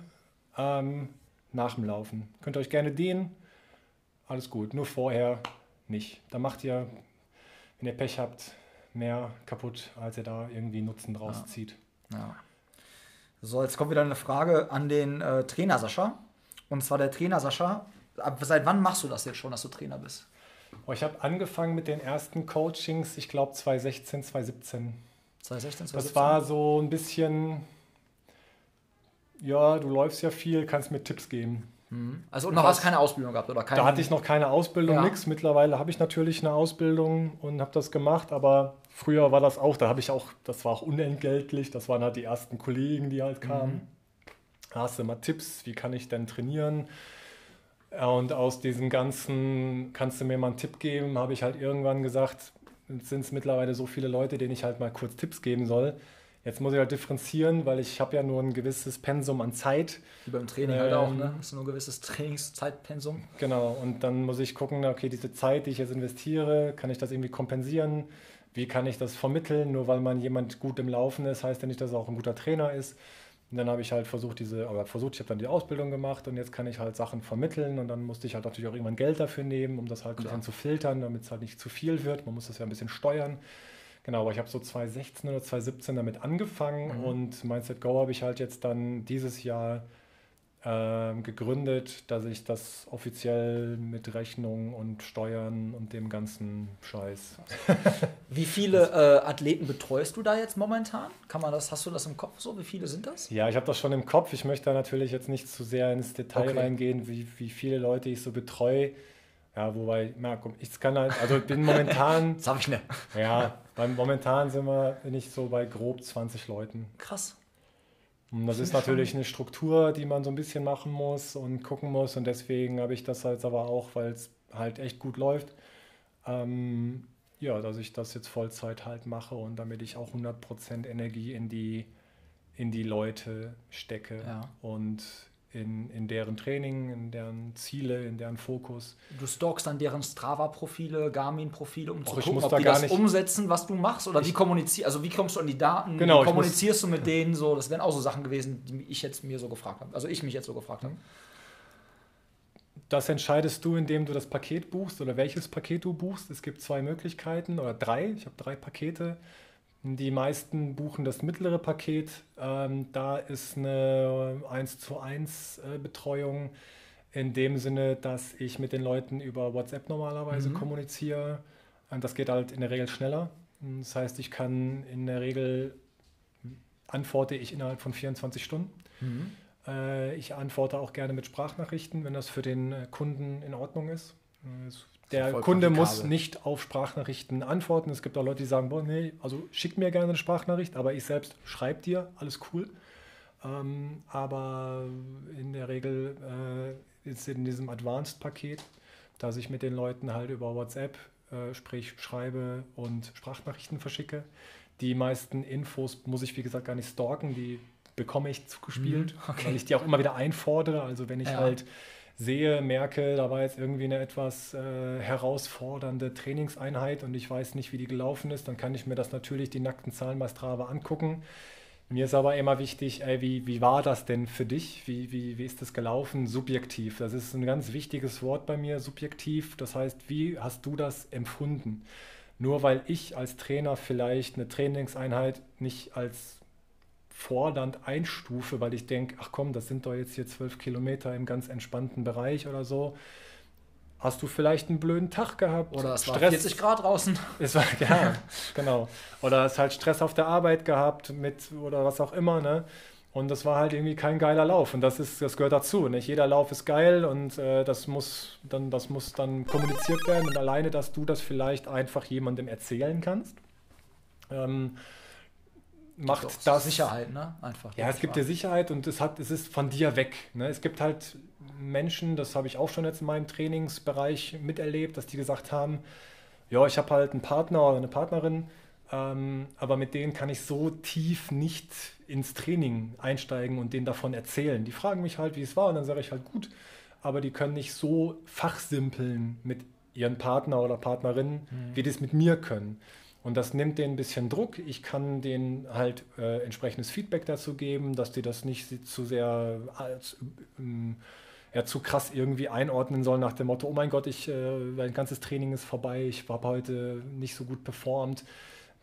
ähm, nach dem Laufen. Könnt ihr euch gerne dehnen. Alles gut. Nur vorher nicht. Da macht ihr, wenn ihr Pech habt, mehr kaputt, als ihr da irgendwie Nutzen draus Ja. zieht. So. Ja. So, jetzt kommt wieder eine Frage an den äh, Trainer Sascha. Und zwar der Trainer Sascha. Ab, seit wann machst du das jetzt schon, dass du Trainer bist? Oh, ich habe angefangen mit den ersten Coachings, ich glaube 2016, 2017. 2016, Das 2017? war so ein bisschen, ja, du läufst ja viel, kannst mir Tipps geben. Mhm. Also, und noch hast keine Ausbildung gehabt, oder? Keine, Da hatte ich noch keine Ausbildung, Ja. nix. Mittlerweile habe ich natürlich eine Ausbildung und habe das gemacht, aber früher war das auch, da habe ich auch, das war auch unentgeltlich, das waren halt die ersten Kollegen, die halt kamen. Da hast du mal Tipps, wie kann ich denn trainieren? Und aus diesem ganzen, kannst du mir mal einen Tipp geben, habe ich halt irgendwann gesagt, sind es mittlerweile so viele Leute, denen ich halt mal kurz Tipps geben soll. Jetzt muss ich halt differenzieren, weil ich habe ja nur ein gewisses Pensum an Zeit. Wie beim Training halt auch, Ähm, ne? Das ist nur ein gewisses Trainingszeitpensum. Genau, und dann muss ich gucken, okay, diese Zeit, die ich jetzt investiere, kann ich das irgendwie kompensieren? Wie kann ich das vermitteln? Nur weil man jemand gut im Laufen ist, heißt ja nicht, dass er auch ein guter Trainer ist. Und dann habe ich halt versucht, diese, aber versucht, ich habe dann die Ausbildung gemacht und jetzt kann ich halt Sachen vermitteln und dann musste ich halt natürlich auch irgendwann Geld dafür nehmen, um das halt ein bisschen zu filtern, damit es halt nicht zu viel wird. Man muss das ja ein bisschen steuern. Genau, aber ich habe so 2016 oder 2017 damit angefangen Mhm. und Mindset Go habe ich halt jetzt dann dieses Jahr ähm, gegründet, dass ich das offiziell mit Rechnung und Steuern und dem ganzen Scheiß. Wie viele äh, Athleten betreust du da jetzt momentan? Kann man das, hast du das im Kopf so? Wie viele sind das? Ja, ich habe das schon im Kopf. Ich möchte da natürlich jetzt nicht zu sehr ins Detail Okay. reingehen, wie, wie viele Leute ich so betreue. Ja, wobei, na, komm, ich kann halt, also ich bin momentan, Das habe ich nicht. ja, beim momentan sind wir, bin ich so bei grob 20 Leuten. Krass. Und das ist ich natürlich eine Struktur, die man so ein bisschen machen muss und gucken muss. Und deswegen habe ich das jetzt aber auch, weil es halt echt gut läuft, ähm, ja, dass ich das jetzt Vollzeit halt mache und damit ich auch 100% Energie in die, in die Leute stecke Ja. und in, in deren Training, in deren Ziele, in deren Fokus. Du stalkst dann deren Strava-Profile, Garmin-Profile, um zu Och, ich gucken, ob da die das nicht- umsetzen, was du machst? Oder wie kommunizierst Also wie kommst du an die Daten? Genau, wie ich muss- kommunizierst du mit denen so? Das wären auch so Sachen gewesen, die ich jetzt mir so gefragt habe. Also ich mich jetzt so gefragt habe. Das entscheidest du, indem du das Paket buchst oder welches Paket du buchst. Es gibt zwei Möglichkeiten oder drei. Ich habe drei Pakete. Die meisten buchen das mittlere Paket. Ähm, da ist eine 1 zu 1 äh, Betreuung in dem Sinne, dass ich mit den Leuten über WhatsApp normalerweise Mhm. kommuniziere. Und das geht halt in der Regel schneller. Das heißt, ich kann in der Regel antworte ich innerhalb von 24 Stunden. Mhm. Äh, Ich antworte auch gerne mit Sprachnachrichten, wenn das für den äh, Kunden in Ordnung ist. Äh, es- Der Kunde muss nicht auf Sprachnachrichten antworten. Es gibt auch Leute, die sagen, boah, nee, also schick mir gerne eine Sprachnachricht, aber ich selbst schreibe dir, alles cool. Ähm, aber in der Regel äh, ist in diesem Advanced-Paket, dass ich mit den Leuten halt über WhatsApp, äh, sprich schreibe und Sprachnachrichten verschicke. Die meisten Infos muss ich, wie gesagt, gar nicht stalken, die bekomme ich zugespielt, Mhm, okay. weil ich die auch immer wieder einfordere. Also wenn ich Ja. halt sehe, merke, da war jetzt irgendwie eine etwas äh, herausfordernde Trainingseinheit und ich weiß nicht, wie die gelaufen ist, dann kann ich mir das natürlich die nackten Zahlen bei Strava angucken. Mir ist aber immer wichtig, ey, wie, wie war das denn für dich? Wie, wie, wie ist das gelaufen? Subjektiv. Das ist ein ganz wichtiges Wort bei mir, subjektiv. Das heißt, wie hast du das empfunden? Nur weil ich als Trainer vielleicht eine Trainingseinheit nicht als fordernd einstufe, weil ich denke, ach komm, das sind doch jetzt hier zwölf Kilometer im ganz entspannten Bereich oder so, hast du vielleicht einen blöden Tag gehabt. Oder es Stress. war 40 Grad draußen. Es war, ja, genau. Oder es halt Stress auf der Arbeit gehabt mit oder was auch immer, ne? Und das war halt irgendwie kein geiler Lauf. Und das ist, das gehört dazu. Nicht jeder Lauf ist geil und äh, das muss dann, das muss dann kommuniziert werden. Und alleine, dass du das vielleicht einfach jemandem erzählen kannst, ähm, macht Doch, das Sicherheit, ne? Einfach. Ja, es gibt dir Sicherheit und es hat, es ist von dir weg. Ne? Es gibt halt Menschen, das habe ich auch schon jetzt in meinem Trainingsbereich miterlebt, dass die gesagt haben, ja, ich habe halt einen Partner oder eine Partnerin, ähm, aber mit denen kann ich so tief nicht ins Training einsteigen und denen davon erzählen. Die fragen mich halt, wie es war und dann sage ich halt gut, aber die können nicht so fachsimpeln mit ihren Partner oder Partnerin, mhm. wie die es mit mir können. Und das nimmt denen ein bisschen Druck. Ich kann denen halt äh, entsprechendes Feedback dazu geben, dass die das nicht zu sehr als, ähm, ja, zu krass irgendwie einordnen sollen nach dem Motto, oh mein Gott, ich, äh, mein ganzes Training ist vorbei, ich habe heute nicht so gut performt.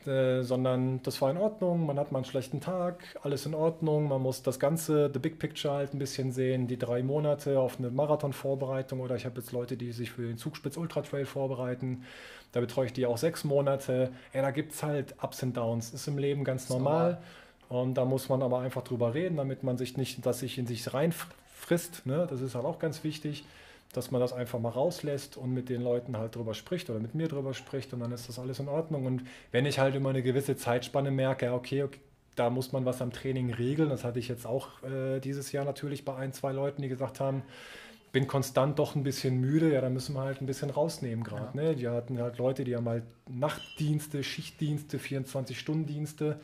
Äh, sondern das war in Ordnung, man hat mal einen schlechten Tag, alles in Ordnung, man muss das Ganze, the big picture halt ein bisschen sehen, die drei Monate auf eine Marathon-Vorbereitung oder ich habe jetzt Leute, die sich für den Zugspitz Ultra Trail vorbereiten, da betreue ich die auch sechs Monate. Ja, da gibt es halt Ups und Downs, ist im Leben ganz normal. Und da muss man aber einfach drüber reden, damit man sich nicht, dass sich in sich reinfrisst. Ne? Das ist halt auch ganz wichtig dass man das einfach mal rauslässt und mit den Leuten halt drüber spricht oder mit mir drüber spricht und dann ist das alles in Ordnung. Und wenn ich halt immer eine gewisse Zeitspanne merke, okay, okay da muss man was am Training regeln, das hatte ich jetzt auch äh, dieses Jahr natürlich bei ein, zwei Leuten, die gesagt haben, bin konstant doch ein bisschen müde, ja, da müssen wir halt ein bisschen rausnehmen gerade. Ja. Ne? Die hatten halt Leute, die haben halt Nachtdienste, Schichtdienste, 24-Stunden-Dienste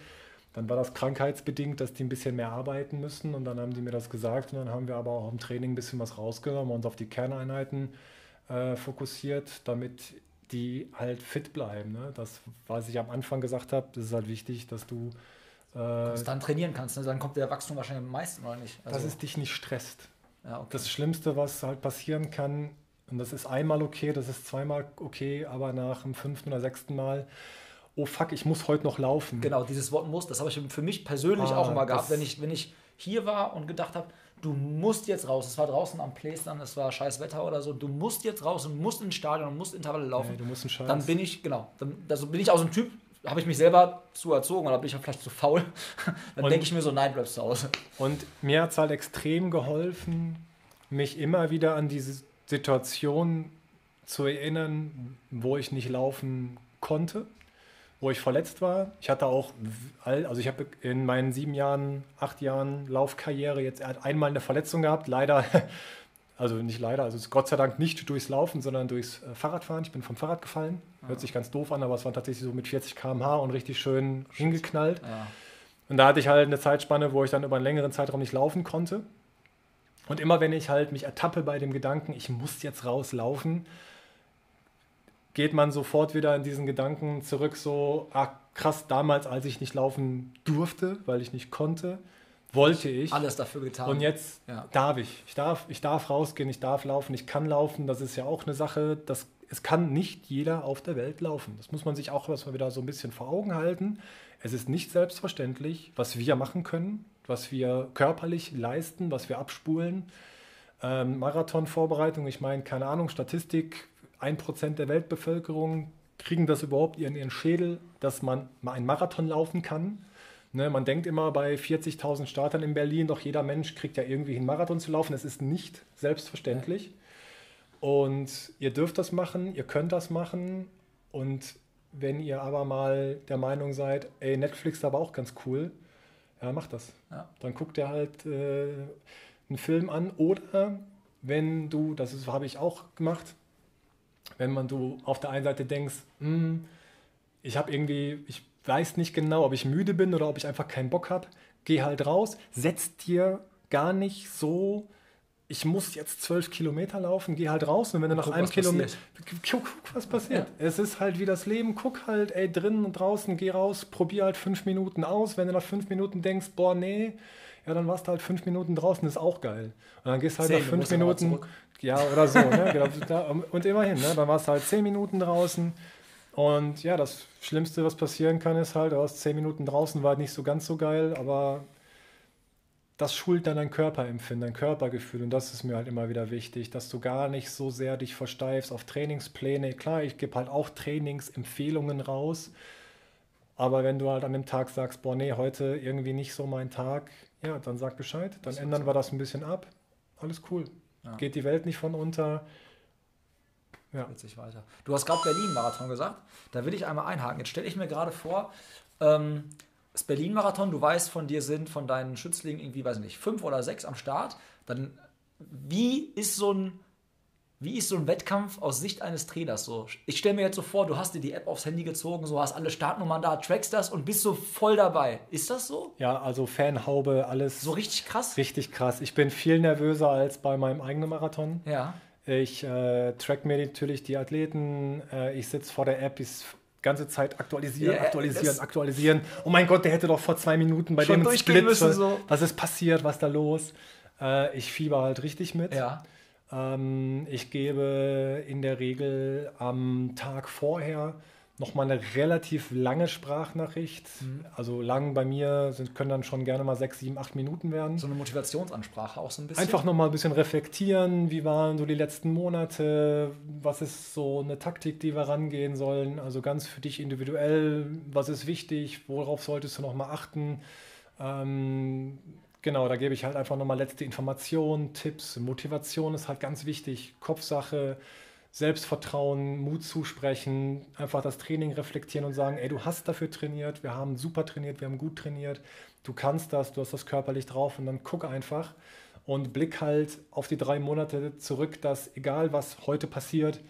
dann war das krankheitsbedingt, dass die ein bisschen mehr arbeiten müssen und dann haben die mir das gesagt und dann haben wir aber auch im Training ein bisschen was rausgenommen und uns auf die Kerneinheiten äh, fokussiert, damit die halt fit bleiben. Ne? Das, was ich am Anfang gesagt habe, das ist halt wichtig, dass du äh, dann trainieren kannst. Ne? Dann kommt der Wachstum wahrscheinlich am meisten, oder nicht? Also, dass es dich nicht stresst. Ja, okay. Das Schlimmste, was halt passieren kann, und das ist einmal okay, das ist zweimal okay, aber nach dem fünften oder sechsten Mal oh fuck, ich muss heute noch laufen. Genau, dieses Wort muss, das habe ich für mich persönlich ah, auch immer gehabt, wenn ich, wenn ich hier war und gedacht habe, du musst jetzt raus. Es war draußen am Playstern, es war scheiß Wetter oder so. Du musst jetzt raus und musst ins Stadion und musst Intervalle laufen. Nee, du musst einen Scheiß. Dann bin ich, genau, dann also bin ich auch so ein Typ, habe ich mich selber zu erzogen oder bin ich vielleicht zu faul. dann denke ich mir so, nein, bleibst zu Hause. Und mir hat es halt extrem geholfen, mich immer wieder an diese Situation zu erinnern, wo ich nicht laufen konnte wo ich verletzt war. Ich hatte auch, also ich habe in meinen sieben Jahren, acht Jahren Laufkarriere jetzt einmal eine Verletzung gehabt. Leider, also nicht leider, also Gott sei Dank nicht durchs Laufen, sondern durchs äh, Fahrradfahren. Ich bin vom Fahrrad gefallen. Hört sich ganz doof an, aber es war tatsächlich so mit 40 km/h und richtig schön hingeknallt. Ja. Und da hatte ich halt eine Zeitspanne, wo ich dann über einen längeren Zeitraum nicht laufen konnte. Und immer wenn ich halt mich ertappe bei dem Gedanken, ich muss jetzt rauslaufen, geht man sofort wieder in diesen Gedanken zurück, so, ah, krass, damals, als ich nicht laufen durfte, weil ich nicht konnte, wollte ich. Alles dafür getan. Und jetzt ja. darf ich. Ich darf, ich darf rausgehen, ich darf laufen, ich kann laufen. Das ist ja auch eine Sache, das, es kann nicht jeder auf der Welt laufen. Das muss man sich auch erstmal wieder so ein bisschen vor Augen halten. Es ist nicht selbstverständlich, was wir machen können, was wir körperlich leisten, was wir abspulen. Ähm, Marathonvorbereitung, ich meine, keine Ahnung, Statistik, ein Prozent der Weltbevölkerung kriegen das überhaupt in ihren Schädel, dass man mal einen Marathon laufen kann. Ne, man denkt immer bei 40.000 Startern in Berlin, doch jeder Mensch kriegt ja irgendwie einen Marathon zu laufen. Das ist nicht selbstverständlich. Und ihr dürft das machen, ihr könnt das machen. Und wenn ihr aber mal der Meinung seid, ey, Netflix ist aber auch ganz cool, ja, macht das. Ja. Dann guckt ihr halt äh, einen Film an. Oder wenn du, das habe ich auch gemacht, wenn man du auf der einen Seite denkst, hm, ich habe irgendwie, ich weiß nicht genau, ob ich müde bin oder ob ich einfach keinen Bock habe, geh halt raus, setz dir gar nicht so, ich muss jetzt zwölf Kilometer laufen, geh halt raus und wenn du nach guck, einem Kilometer, guck, guck, was passiert. Ja. Es ist halt wie das Leben, guck halt, ey, drinnen und draußen, geh raus, probier halt fünf Minuten aus, wenn du nach fünf Minuten denkst, boah, nee, ja, dann warst du halt fünf Minuten draußen, ist auch geil. Und dann gehst halt Zehn, nach fünf Minuten, ja, oder so. Ne? Und immerhin, ne? dann warst du halt zehn Minuten draußen. Und ja, das Schlimmste, was passieren kann, ist halt, warst zehn Minuten draußen, war halt nicht so ganz so geil, aber das schult dann dein Körperempfinden, dein Körpergefühl. Und das ist mir halt immer wieder wichtig, dass du gar nicht so sehr dich versteifst auf Trainingspläne. Klar, ich gebe halt auch Trainingsempfehlungen raus. Aber wenn du halt an dem Tag sagst, boah, nee, heute irgendwie nicht so mein Tag, ja, dann sag Bescheid. Dann ändern so. wir das ein bisschen ab. Alles cool. Ja. Geht die Welt nicht von unter. Ja. sich weiter. Du hast gerade Berlin-Marathon gesagt. Da will ich einmal einhaken. Jetzt stelle ich mir gerade vor, ähm, das Berlin-Marathon, du weißt, von dir sind von deinen Schützlingen irgendwie, weiß ich nicht, fünf oder sechs am Start. Dann, wie ist so ein, wie ist so ein Wettkampf aus Sicht eines Trainers so? Ich stelle mir jetzt so vor, du hast dir die App aufs Handy gezogen, so hast alle Startnummern da, trackst das und bist so voll dabei. Ist das so? Ja, also Fanhaube, alles. So richtig krass? Richtig krass. Ich bin viel nervöser als bei meinem eigenen Marathon. Ja. Ich äh, track mir natürlich die Athleten. Äh, ich sitze vor der App, ich ganze Zeit aktualisieren, ja, aktualisieren, aktualisieren. Oh mein Gott, der hätte doch vor zwei Minuten bei dem Split, müssen, so. was ist passiert, was ist da los? Äh, ich fieber halt richtig mit. Ja. Ähm, ich gebe in der Regel am Tag vorher nochmal eine relativ lange Sprachnachricht. Mhm. Also lang bei mir sind, können dann schon gerne mal sechs, sieben, acht Minuten werden. So eine Motivationsansprache auch so ein bisschen. Einfach nochmal ein bisschen reflektieren, wie waren so die letzten Monate, was ist so eine Taktik, die wir rangehen sollen. Also ganz für dich individuell, was ist wichtig, worauf solltest du nochmal achten. Ähm, genau, da gebe ich halt einfach nochmal letzte Informationen, Tipps. Motivation ist halt ganz wichtig, Kopfsache. Selbstvertrauen, Mut zusprechen, einfach das Training reflektieren und sagen, ey, du hast dafür trainiert, wir haben super trainiert, wir haben gut trainiert, du kannst das, du hast das körperlich drauf und dann guck einfach und blick halt auf die drei Monate zurück, dass egal was heute passiert,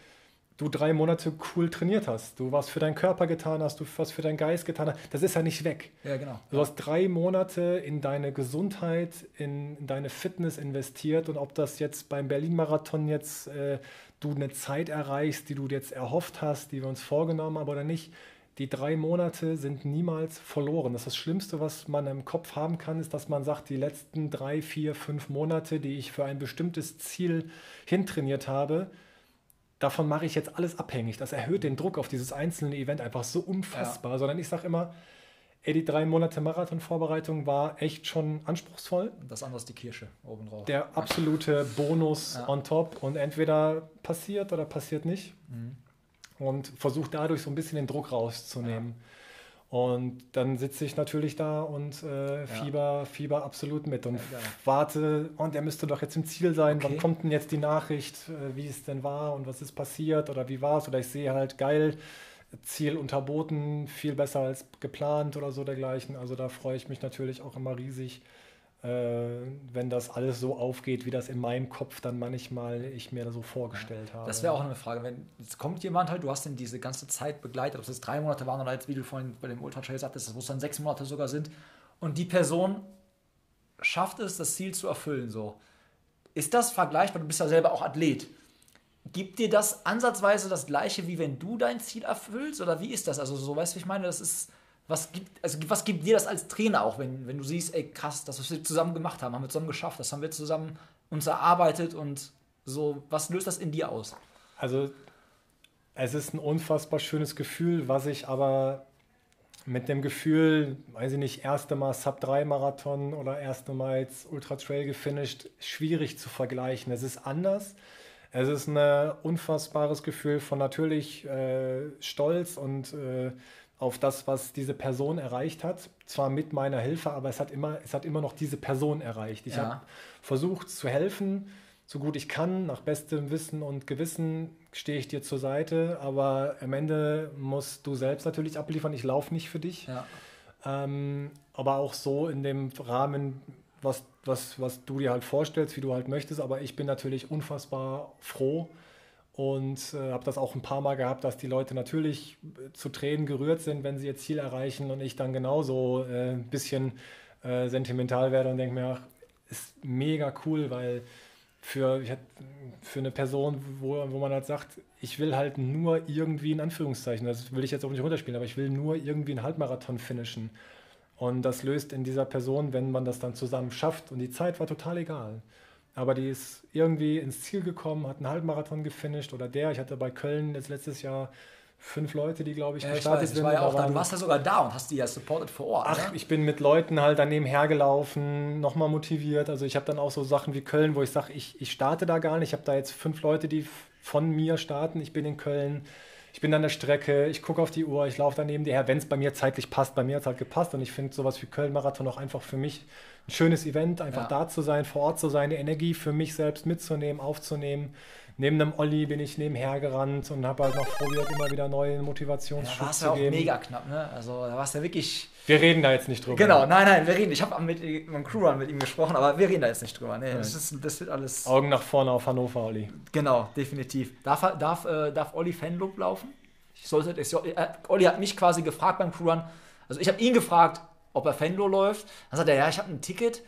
du drei Monate cool trainiert hast, du was für deinen Körper getan hast, du was für deinen Geist getan hast, das ist ja nicht weg. Ja, genau. Du hast drei Monate in deine Gesundheit, in, in deine Fitness investiert und ob das jetzt beim Berlin-Marathon jetzt äh, du eine Zeit erreichst, die du jetzt erhofft hast, die wir uns vorgenommen haben oder nicht, die drei Monate sind niemals verloren. Das, ist das Schlimmste, was man im Kopf haben kann, ist, dass man sagt, die letzten drei, vier, fünf Monate, die ich für ein bestimmtes Ziel hintrainiert habe, davon mache ich jetzt alles abhängig. Das erhöht den Druck auf dieses einzelne Event einfach so unfassbar. Ja. Sondern ich sage immer, ey, die drei Monate Marathonvorbereitung war echt schon anspruchsvoll. Das andere ist die Kirsche obendrauf. Der absolute Bonus ja. on top und entweder passiert oder passiert nicht. Mhm. Und versucht dadurch so ein bisschen den Druck rauszunehmen. Ja. Und dann sitze ich natürlich da und äh, Fieber, ja. Fieber absolut mit und ja, warte, und er müsste doch jetzt im Ziel sein. Okay. Wann kommt denn jetzt die Nachricht, äh, wie es denn war und was ist passiert oder wie war es? Oder ich sehe halt geil, Ziel unterboten, viel besser als geplant oder so dergleichen. Also da freue ich mich natürlich auch immer riesig, wenn das alles so aufgeht, wie das in meinem Kopf dann manchmal ich mir so vorgestellt habe. Das wäre auch eine Frage, wenn jetzt kommt jemand halt, du hast ihn diese ganze Zeit begleitet, ob es jetzt drei Monate waren oder jetzt, wie du vorhin bei dem Ultra Trail sagtest, wo es dann sechs Monate sogar sind, und die Person schafft es, das Ziel zu erfüllen, so. Ist das vergleichbar? Du bist ja selber auch Athlet Gibt dir das ansatzweise das gleiche, wie wenn du dein Ziel erfüllst? Oder wie ist das? Also, so weißt du, wie ich meine, das ist. Was gibt, also was gibt dir das als Trainer auch, wenn, wenn du siehst, ey krass, das, was wir zusammen gemacht haben, haben wir zusammen geschafft, das haben wir zusammen uns erarbeitet und so, was löst das in dir aus? Also, es ist ein unfassbar schönes Gefühl, was ich aber mit dem Gefühl, weiß ich nicht, erste Mal Sub 3 Marathon oder erste Mal jetzt Ultra Trail gefinisht, schwierig zu vergleichen. Es ist anders. Es ist ein unfassbares Gefühl von natürlich äh, Stolz und äh, auf das, was diese Person erreicht hat. Zwar mit meiner Hilfe, aber es hat immer, es hat immer noch diese Person erreicht. Ich ja. habe versucht zu helfen, so gut ich kann, nach bestem Wissen und Gewissen stehe ich dir zur Seite, aber am Ende musst du selbst natürlich abliefern. Ich laufe nicht für dich. Ja. Ähm, aber auch so in dem Rahmen, was, was, was du dir halt vorstellst, wie du halt möchtest. Aber ich bin natürlich unfassbar froh und äh, habe das auch ein paar Mal gehabt, dass die Leute natürlich äh, zu Tränen gerührt sind, wenn sie ihr Ziel erreichen und ich dann genauso äh, ein bisschen äh, sentimental werde und denke mir, ach, ist mega cool, weil für, für eine Person, wo, wo man halt sagt, ich will halt nur irgendwie in Anführungszeichen, das will ich jetzt auch nicht runterspielen, aber ich will nur irgendwie einen Halbmarathon finishen. Und das löst in dieser Person, wenn man das dann zusammen schafft, und die Zeit war total egal. Aber die ist irgendwie ins Ziel gekommen, hat einen Halbmarathon gefinisht oder der, ich hatte bei Köln jetzt letztes Jahr fünf Leute, die, glaube ich, Ja, ich gestartet weiß, ich sind. war ja auch da. Du warst ja sogar da und hast die ja supported vor Ort. Ach, ne? ich bin mit Leuten halt daneben hergelaufen, nochmal motiviert. Also ich habe dann auch so Sachen wie Köln, wo ich sage, ich, ich starte da gar nicht. Ich habe da jetzt fünf Leute, die von mir starten. Ich bin in Köln, ich bin an der Strecke, ich gucke auf die Uhr, ich laufe daneben die her, wenn es bei mir zeitlich passt. Bei mir hat es halt gepasst und ich finde sowas wie Köln-Marathon auch einfach für mich ein schönes Event, einfach Ja. da zu sein, vor Ort zu sein, die Energie für mich selbst mitzunehmen, aufzunehmen. Neben einem Olli bin ich nebenher gerannt und habe halt noch probiert, immer wieder neue Motivationsschub du zu ja auch geben. mega knapp, ne? Also da warst du ja wirklich. Wir reden da jetzt nicht drüber. Genau, nein, nein, wir reden. Ich habe mit meinem Crewrun mit ihm gesprochen, aber wir reden da jetzt nicht drüber. Nee, das, ist, das wird alles. Augen nach vorne auf Hannover, Olli. Genau, definitiv. Darf, darf, äh, darf Olli Fanloop laufen? Ich sollte, soll- äh, Olli hat mich quasi gefragt beim Crewrun. Also ich habe ihn gefragt, ob er Fanlo läuft. Dann sagt er, ja, ich habe ein Ticket,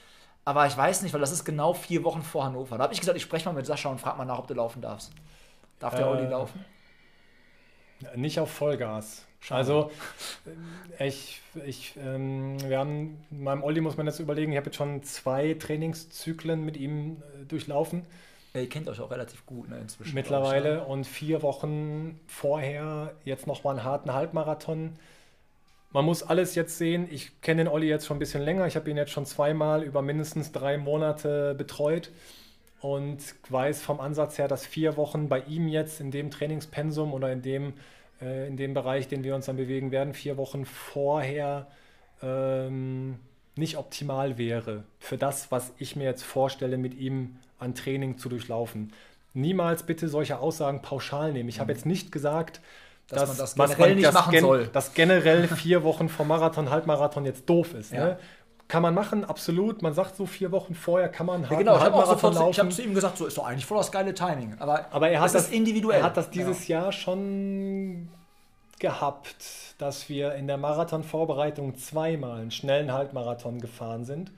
aber ich weiß nicht, weil das ist genau vier Wochen vor Hannover. Da habe ich gesagt, ich spreche mal mit Sascha und frage mal nach, ob du laufen darfst. Darf der Äh, Olli laufen? Nicht auf Vollgas. Schade. Also, äh, ich, ich, ähm, wir haben, meinem Olli muss man jetzt überlegen, ich habe jetzt schon zwei Trainingszyklen mit ihm äh, durchlaufen Ja, ihr kennt euch auch relativ gut ne, inzwischen. mittlerweile glaub und vier Wochen vorher jetzt nochmal einen harten Halbmarathon. Man muss alles jetzt sehen. Ich kenne den Olli jetzt schon ein bisschen länger. Ich habe ihn jetzt schon zweimal über mindestens drei Monate betreut und weiß vom Ansatz her, dass vier Wochen bei ihm jetzt in dem Trainingspensum oder in dem, äh, in dem Bereich, den wir uns dann bewegen werden, vier Wochen vorher ähm, nicht optimal wäre für das, was ich mir jetzt vorstelle, mit ihm an Training zu durchlaufen. Niemals bitte solche Aussagen pauschal nehmen. Ich habe jetzt nicht gesagt, Mhm. Dass man das generell nicht machen gen- soll. Dass generell vier Wochen vor Marathon, Halbmarathon jetzt doof ist. Ja. Ne? Kann man machen, absolut. Man sagt so vier Wochen vorher kann man Ja, genau, ich habe zu ihm gesagt, so ist doch eigentlich voll das geile Timing. Aber, Aber er hat das ist individuell. Er hat das dieses Genau. Jahr schon gehabt, dass wir in der Marathonvorbereitung zweimal einen schnellen Halbmarathon gefahren sind.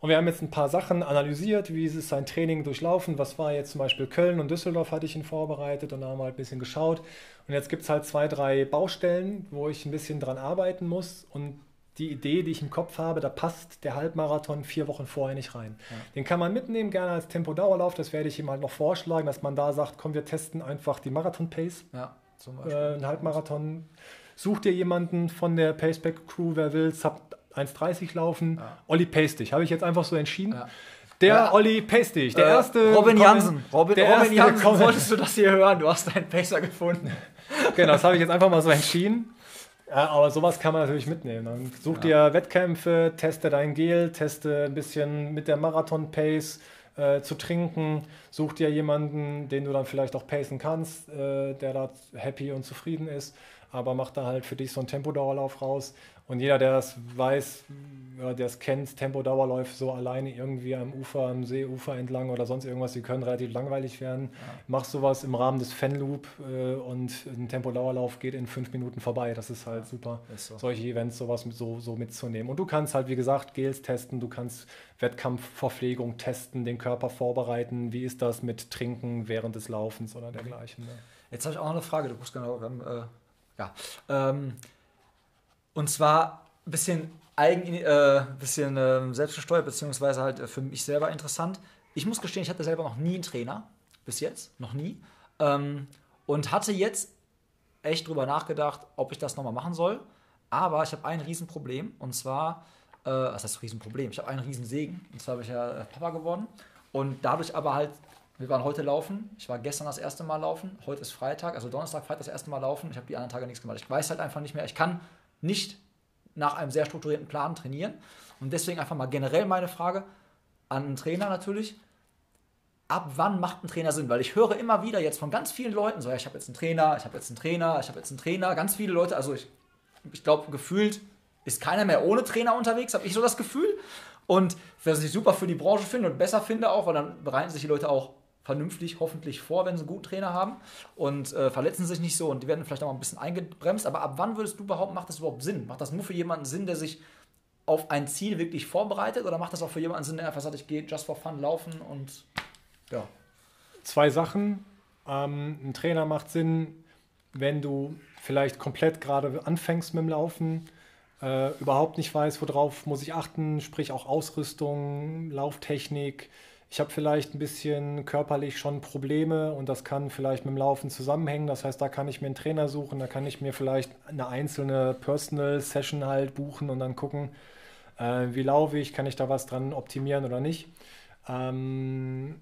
Und wir haben jetzt ein paar Sachen analysiert, wie ist sein Training durchlaufen, was war jetzt zum Beispiel Köln und Düsseldorf hatte ich ihn vorbereitet und da haben wir halt ein bisschen geschaut. Und jetzt gibt es halt zwei, drei Baustellen, wo ich ein bisschen dran arbeiten muss und die Idee, die ich im Kopf habe, da passt der Halbmarathon vier Wochen vorher nicht rein. Den kann man mitnehmen, gerne als Tempo-Dauerlauf. Das werde ich ihm halt noch vorschlagen, dass man da sagt, komm, wir testen einfach die Marathon-Pace, Ja, zum Beispiel. äh, einen Halbmarathon. Such dir jemanden von der Paceback-Crew, wer will, Sub 1,30 laufen. Ja. Olli dich. Habe ich jetzt einfach so entschieden. Ja. Der Ja. Olli dich. Der Äh, erste. Robin Jansen. Robin, der Robin Jansen, Comment- solltest du das hier hören? Du hast einen Pacer gefunden. Genau, das habe ich jetzt einfach mal so entschieden. Ja, aber sowas kann man natürlich mitnehmen. Dann such dir Wettkämpfe, teste dein Gel, teste ein bisschen mit der Marathon-Pace äh, zu trinken. Such dir jemanden, den du dann vielleicht auch pacen kannst, äh, der da happy und zufrieden ist. Aber mach da halt für dich so einen Tempodauerlauf raus. Und jeder, der das weiß, ja, der es kennt, Tempodauerläufe so alleine irgendwie am Ufer, am Seeufer entlang oder sonst irgendwas, die können relativ langweilig werden. Mach sowas im Rahmen des Fanloop äh, und ein Tempodauerlauf geht in fünf Minuten vorbei. Das ist halt super, Ist so. solche Events sowas mit, so, so mitzunehmen. Und du kannst halt, wie gesagt, Gels testen, du kannst Wettkampfverpflegung testen, den Körper vorbereiten. Wie ist das mit Trinken während des Laufens oder dergleichen? Ne? Jetzt habe ich auch noch eine Frage. Du guckst genau. Wir haben, äh, ja. Ähm, und zwar ein bisschen eigen, äh, bisschen ähm, selbstgesteuert, beziehungsweise halt äh, für mich selber interessant. Ich muss gestehen, ich hatte selber noch nie einen Trainer. Bis jetzt. Noch nie. Ähm, und hatte jetzt echt drüber nachgedacht, ob ich das nochmal machen soll. Aber ich habe ein Riesenproblem. Und zwar, äh, was heißt Riesenproblem? Ich habe einen Riesensegen. Und zwar habe ich ja äh, Papa geworden. Und dadurch aber halt, wir waren heute laufen. Ich war gestern das erste Mal laufen. Heute ist Freitag, also Donnerstag, Freitag das erste Mal laufen. Ich habe die anderen Tage nichts gemacht. Ich weiß halt einfach nicht mehr. Ich kann nicht nach einem sehr strukturierten Plan trainieren. Und deswegen einfach mal generell meine Frage an einen Trainer natürlich. Ab wann macht ein Trainer Sinn? Weil ich höre immer wieder jetzt von ganz vielen Leuten so, ja, ich habe jetzt einen Trainer, ich habe jetzt einen Trainer, ich habe jetzt einen Trainer. Ganz viele Leute, also ich, ich glaube, gefühlt ist keiner mehr ohne Trainer unterwegs, habe ich so das Gefühl. Und was ich super für die Branche finde und besser finde auch, weil dann bereiten sich die Leute auch vernünftig, hoffentlich vor, wenn sie einen guten Trainer haben und äh, verletzen sich nicht so und die werden vielleicht auch mal ein bisschen eingebremst. Aber ab wann würdest du behaupten, macht das überhaupt Sinn? Macht das nur für jemanden Sinn, der sich auf ein Ziel wirklich vorbereitet oder macht das auch für jemanden Sinn, der einfach sagt, ich gehe just for fun laufen und ja. Zwei Sachen. Ähm, ein Trainer macht Sinn, wenn du vielleicht komplett gerade anfängst mit dem Laufen, äh, überhaupt nicht weißt, worauf muss ich achten, sprich auch Ausrüstung, Lauftechnik, ich habe vielleicht ein bisschen körperlich schon Probleme und das kann vielleicht mit dem Laufen zusammenhängen. Das heißt, da kann ich mir einen Trainer suchen, da kann ich mir vielleicht eine einzelne Personal Session halt buchen und dann gucken, äh, wie laufe ich, kann ich da was dran optimieren oder nicht. Ähm,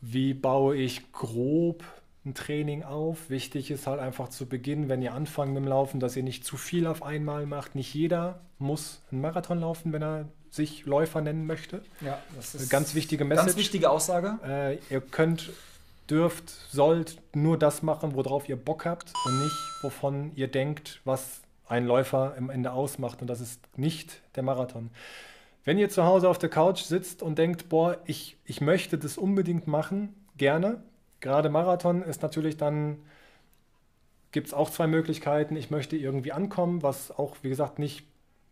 wie baue ich grob ein Training auf? Wichtig ist halt einfach zu Beginn, wenn ihr anfangt mit dem Laufen, dass ihr nicht zu viel auf einmal macht. Nicht jeder muss einen Marathon laufen, wenn er sich Läufer nennen möchte. Ja, das ist eine ganz wichtige Message. Ganz wichtige Aussage. Äh, ihr könnt, dürft, sollt nur das machen, worauf ihr Bock habt und nicht, wovon ihr denkt, was ein Läufer am Ende ausmacht. Und das ist nicht der Marathon. Wenn ihr zu Hause auf der Couch sitzt und denkt, boah, ich, ich möchte das unbedingt machen, gerne. Gerade Marathon ist natürlich dann, gibt es auch zwei Möglichkeiten. Ich möchte irgendwie ankommen, was auch, wie gesagt, nicht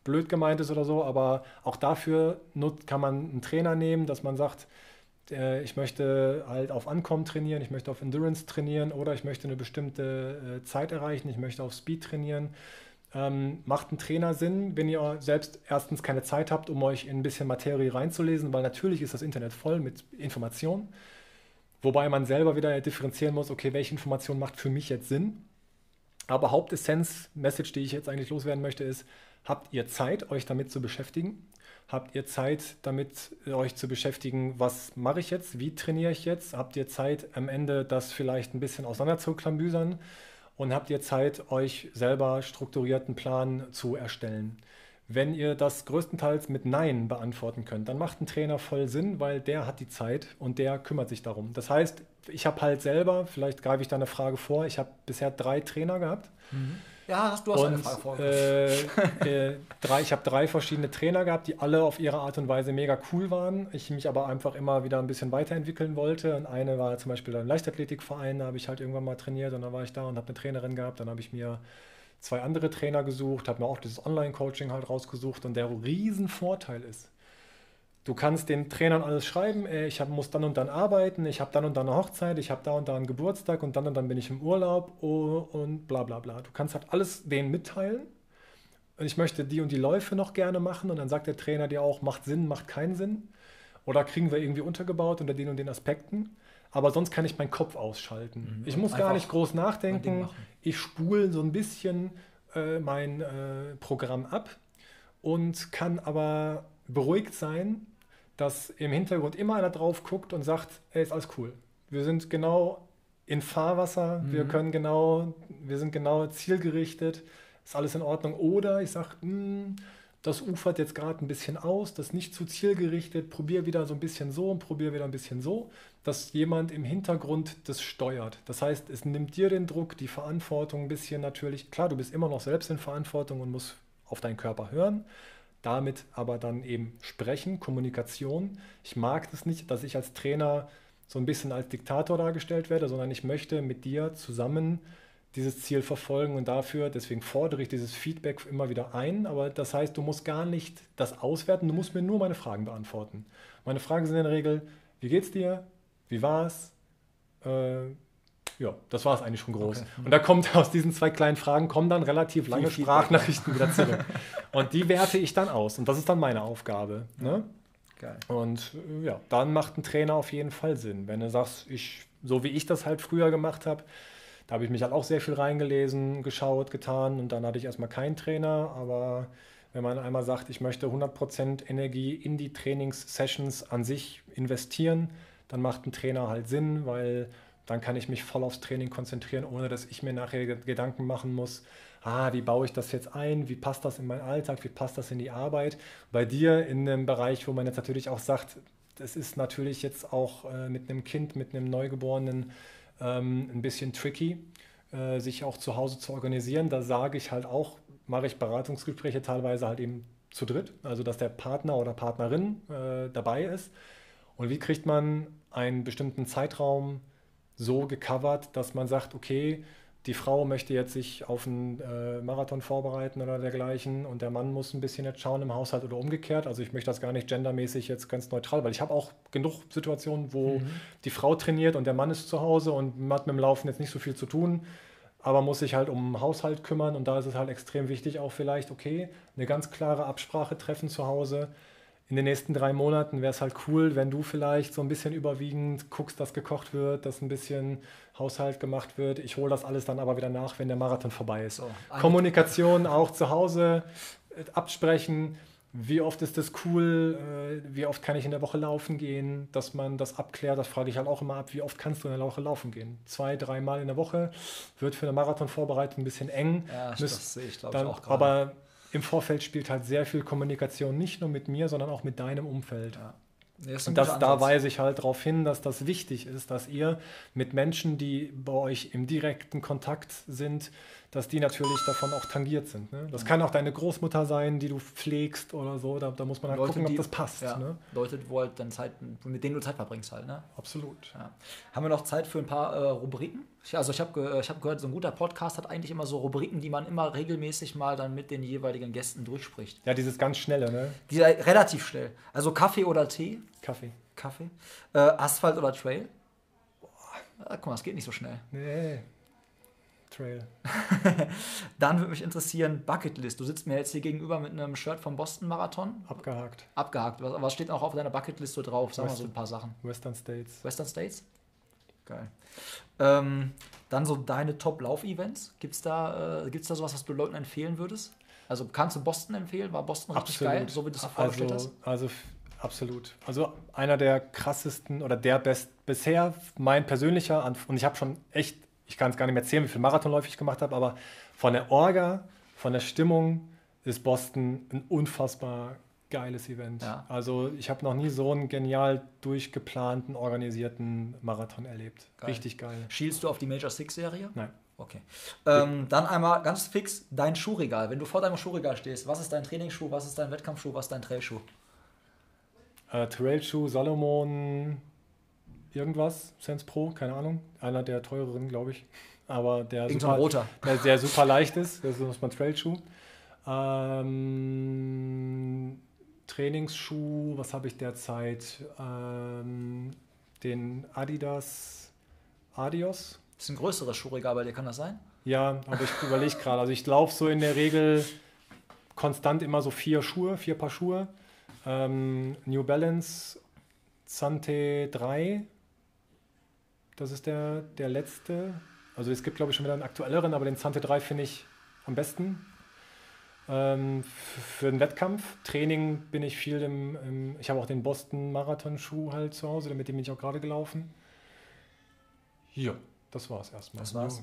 blöd gemeint ist oder so, aber auch dafür kann man einen Trainer nehmen, dass man sagt, äh, ich möchte halt auf Ankommen trainieren, ich möchte auf Endurance trainieren oder ich möchte eine bestimmte äh, Zeit erreichen, ich möchte auf Speed trainieren. Ähm, macht ein Trainer Sinn, wenn ihr selbst erstens keine Zeit habt, um euch in ein bisschen Materie reinzulesen, weil natürlich ist das Internet voll mit Informationen, wobei man selber wieder differenzieren muss, okay, welche Information macht für mich jetzt Sinn. Aber Hauptessenz, Message, die ich jetzt eigentlich loswerden möchte, ist, Habt ihr Zeit, euch damit zu beschäftigen? Habt ihr Zeit, damit euch zu beschäftigen, was mache ich jetzt, wie trainiere ich jetzt? Habt ihr Zeit, am Ende das vielleicht ein bisschen auseinanderzuklamüsern? Und habt ihr Zeit, euch selber strukturierten Plan zu erstellen? Wenn ihr das größtenteils mit Nein beantworten könnt, dann macht ein Trainer voll Sinn, weil der hat die Zeit und der kümmert sich darum. Das heißt, ich habe halt selber, vielleicht greife ich da eine Frage vor, ich habe bisher drei Trainer gehabt. Mhm. Ja, du hast und, eine Frage vorgestellt. Äh, äh, drei, ich habe drei verschiedene Trainer gehabt, die alle auf ihre Art und Weise mega cool waren. Ich mich aber einfach immer wieder ein bisschen weiterentwickeln wollte. Und eine war zum Beispiel ein Leichtathletikverein, da habe ich halt irgendwann mal trainiert und dann war ich da und habe eine Trainerin gehabt. Dann habe ich mir zwei andere Trainer gesucht, habe mir auch dieses Online-Coaching halt rausgesucht. Und der Riesenvorteil ist, Du kannst den Trainern alles schreiben, ey, ich hab, muss dann und dann arbeiten, ich habe dann und dann eine Hochzeit, ich habe da und da einen Geburtstag und dann und dann bin ich im Urlaub oh, und bla bla bla. Du kannst halt alles denen mitteilen. Und ich möchte die und die Läufe noch gerne machen und dann sagt der Trainer dir auch, macht Sinn, macht keinen Sinn. Oder kriegen wir irgendwie untergebaut unter den und den Aspekten. Aber sonst kann ich meinen Kopf ausschalten. Mhm. Ich muss gar nicht groß nachdenken. Ich spule so ein bisschen äh, mein äh, Programm ab und kann aber beruhigt sein, dass im Hintergrund immer einer drauf guckt und sagt, ey, ist alles cool. Wir sind genau in Fahrwasser, mhm. wir können genau, wir sind genau zielgerichtet, ist alles in Ordnung. Oder ich sage, hm, das ufert jetzt gerade ein bisschen aus, das ist nicht zu zielgerichtet, probier wieder so ein bisschen so und probier wieder ein bisschen so, dass jemand im Hintergrund das steuert. Das heißt, es nimmt dir den Druck, die Verantwortung ein bisschen natürlich. Klar, du bist immer noch selbst in Verantwortung und musst auf deinen Körper hören, damit aber dann eben sprechen, Kommunikation. Ich mag das nicht, dass ich als Trainer so ein bisschen als Diktator dargestellt werde, sondern ich möchte mit dir zusammen dieses Ziel verfolgen und dafür, deswegen fordere ich dieses Feedback immer wieder ein, aber das heißt, du musst gar nicht das auswerten, du musst mir nur meine Fragen beantworten. Meine Fragen sind in der Regel, wie geht's dir? Wie war's? Äh, ja, das war es eigentlich schon groß. Okay. Und da kommt aus diesen zwei kleinen Fragen kommen dann relativ lange Sprachnachrichten wieder zurück. Und die werte ich dann aus. Und das ist dann meine Aufgabe. Ne? Geil. Und äh, ja, dann macht ein Trainer auf jeden Fall Sinn. Wenn du sagst, ich, so wie ich das halt früher gemacht habe, da habe ich mich halt auch sehr viel reingelesen, geschaut, getan und dann hatte ich erstmal keinen Trainer. Aber wenn man einmal sagt, ich möchte 100% Energie in die Trainingssessions an sich investieren, dann macht ein Trainer halt Sinn, weil dann kann ich mich voll aufs Training konzentrieren, ohne dass ich mir nachher Gedanken machen muss, ah, wie baue ich das jetzt ein, wie passt das in meinen Alltag, wie passt das in die Arbeit. Bei dir in einem Bereich, wo man jetzt natürlich auch sagt, das ist natürlich jetzt auch äh, mit einem Kind, mit einem Neugeborenen ähm, ein bisschen tricky, äh, sich auch zu Hause zu organisieren. Da sage ich halt auch, mache ich Beratungsgespräche teilweise halt eben zu dritt, also dass der Partner oder Partnerin äh, dabei ist. Und wie kriegt man einen bestimmten Zeitraum so gecovert, dass man sagt, okay, die Frau möchte jetzt sich auf einen äh, Marathon vorbereiten oder dergleichen und der Mann muss ein bisschen jetzt schauen im Haushalt oder umgekehrt. Also ich möchte das gar nicht gendermäßig jetzt ganz neutral, weil ich habe auch genug Situationen, wo mhm. die Frau trainiert und der Mann ist zu Hause und hat mit dem Laufen jetzt nicht so viel zu tun, aber muss sich halt um Haushalt kümmern und da ist es halt extrem wichtig auch vielleicht, okay, eine ganz klare Absprache treffen zu Hause in den nächsten drei Monaten wäre es halt cool, wenn du vielleicht so ein bisschen überwiegend guckst, dass gekocht wird, dass ein bisschen Haushalt gemacht wird. Ich hole das alles dann aber wieder nach, wenn der Marathon vorbei ist. So, Kommunikation auch zu Hause äh, absprechen. Wie oft ist das cool? Äh, wie oft kann ich in der Woche laufen gehen? Dass man das abklärt, das frage ich halt auch immer ab. Wie oft kannst du in der Woche laufen gehen? Zwei, dreimal in der Woche wird für eine Marathonvorbereitung ein bisschen eng. Ja, das sehe ich, glaube ich, auch gerade. Aber im Vorfeld spielt halt sehr viel Kommunikation, nicht nur mit mir, sondern auch mit deinem Umfeld. Ja. Nee, und das, da weise ich halt darauf hin, dass das wichtig ist, dass ihr mit Menschen, die bei euch im direkten Kontakt sind, dass die natürlich davon auch tangiert sind. Ne? Das ja. kann auch deine Großmutter sein, die du pflegst oder so. Da, da muss man halt Leute, gucken, ob das passt. Ja, ne? Leute, wo halt dann Zeit, mit denen du Zeit verbringst halt. Ne? Absolut. Ja. Haben wir noch Zeit für ein paar äh, Rubriken? Also ich habe ich hab gehört, so ein guter Podcast hat eigentlich immer so Rubriken, die man immer regelmäßig mal dann mit den jeweiligen Gästen durchspricht. Ja, dieses ganz schnelle, ne? Dieser relativ schnell. Also Kaffee oder Tee? Kaffee. Kaffee. Äh, Asphalt oder Trail? Boah. guck mal, es geht nicht so schnell. Nee. Trail. Dann würde mich interessieren, Bucketlist. Du sitzt mir jetzt hier gegenüber mit einem Shirt vom Boston Marathon. Abgehakt. Abgehakt. Was, was steht auch auf deiner Bucketlist so drauf? Sag Western, mal so ein paar Sachen. Western States. Western States? Geil. Ähm, dann so deine Top-Lauf-Events. Gibt es da, äh, gibt's da sowas, was du Leuten empfehlen würdest? Also kannst du Boston empfehlen? War Boston richtig absolut. geil, so wie du es vorgestellt also, hast? Also absolut. Also einer der krassesten oder der best bisher mein persönlicher und ich habe schon echt ich kann es gar nicht mehr erzählen, wie viel Marathonläufe ich gemacht habe, aber von der Orga, von der Stimmung ist Boston ein unfassbar geiles Event. Ja. Also ich habe noch nie so einen genial durchgeplanten, organisierten Marathon erlebt. Geil. Richtig geil. Schielst du auf die Major Six Serie? Nein. Okay. Ähm, dann einmal ganz fix dein Schuhregal. Wenn du vor deinem Schuhregal stehst, was ist dein Trainingsschuh, was ist dein Wettkampfschuh, was ist dein Trailschuh? Äh, Trailschuh, Salomon, irgendwas, Sense Pro, keine Ahnung. Einer der teureren, glaube ich. Aber der super, roter. Der, der super leicht ist. Das ist mein Trailschuh. Ähm, Trainingsschuh, was habe ich derzeit? Ähm, den Adidas Adios. Das ist ein größeres Schuhregal bei dir, kann das sein? Ja, aber ich überlege gerade. Also ich laufe so in der Regel konstant immer so vier Schuhe, vier Paar Schuhe. Ähm, New Balance Zante 3 das ist der, der letzte. Also es gibt, glaube ich, schon wieder einen aktuelleren, aber den Zante 3 finde ich am besten. Ähm, für den Wettkampf. Training bin ich viel im, im ich habe auch den Boston Marathon-Schuh halt zu Hause, damit dem bin ich auch gerade gelaufen. Ja, das war es erstmal. Das war's.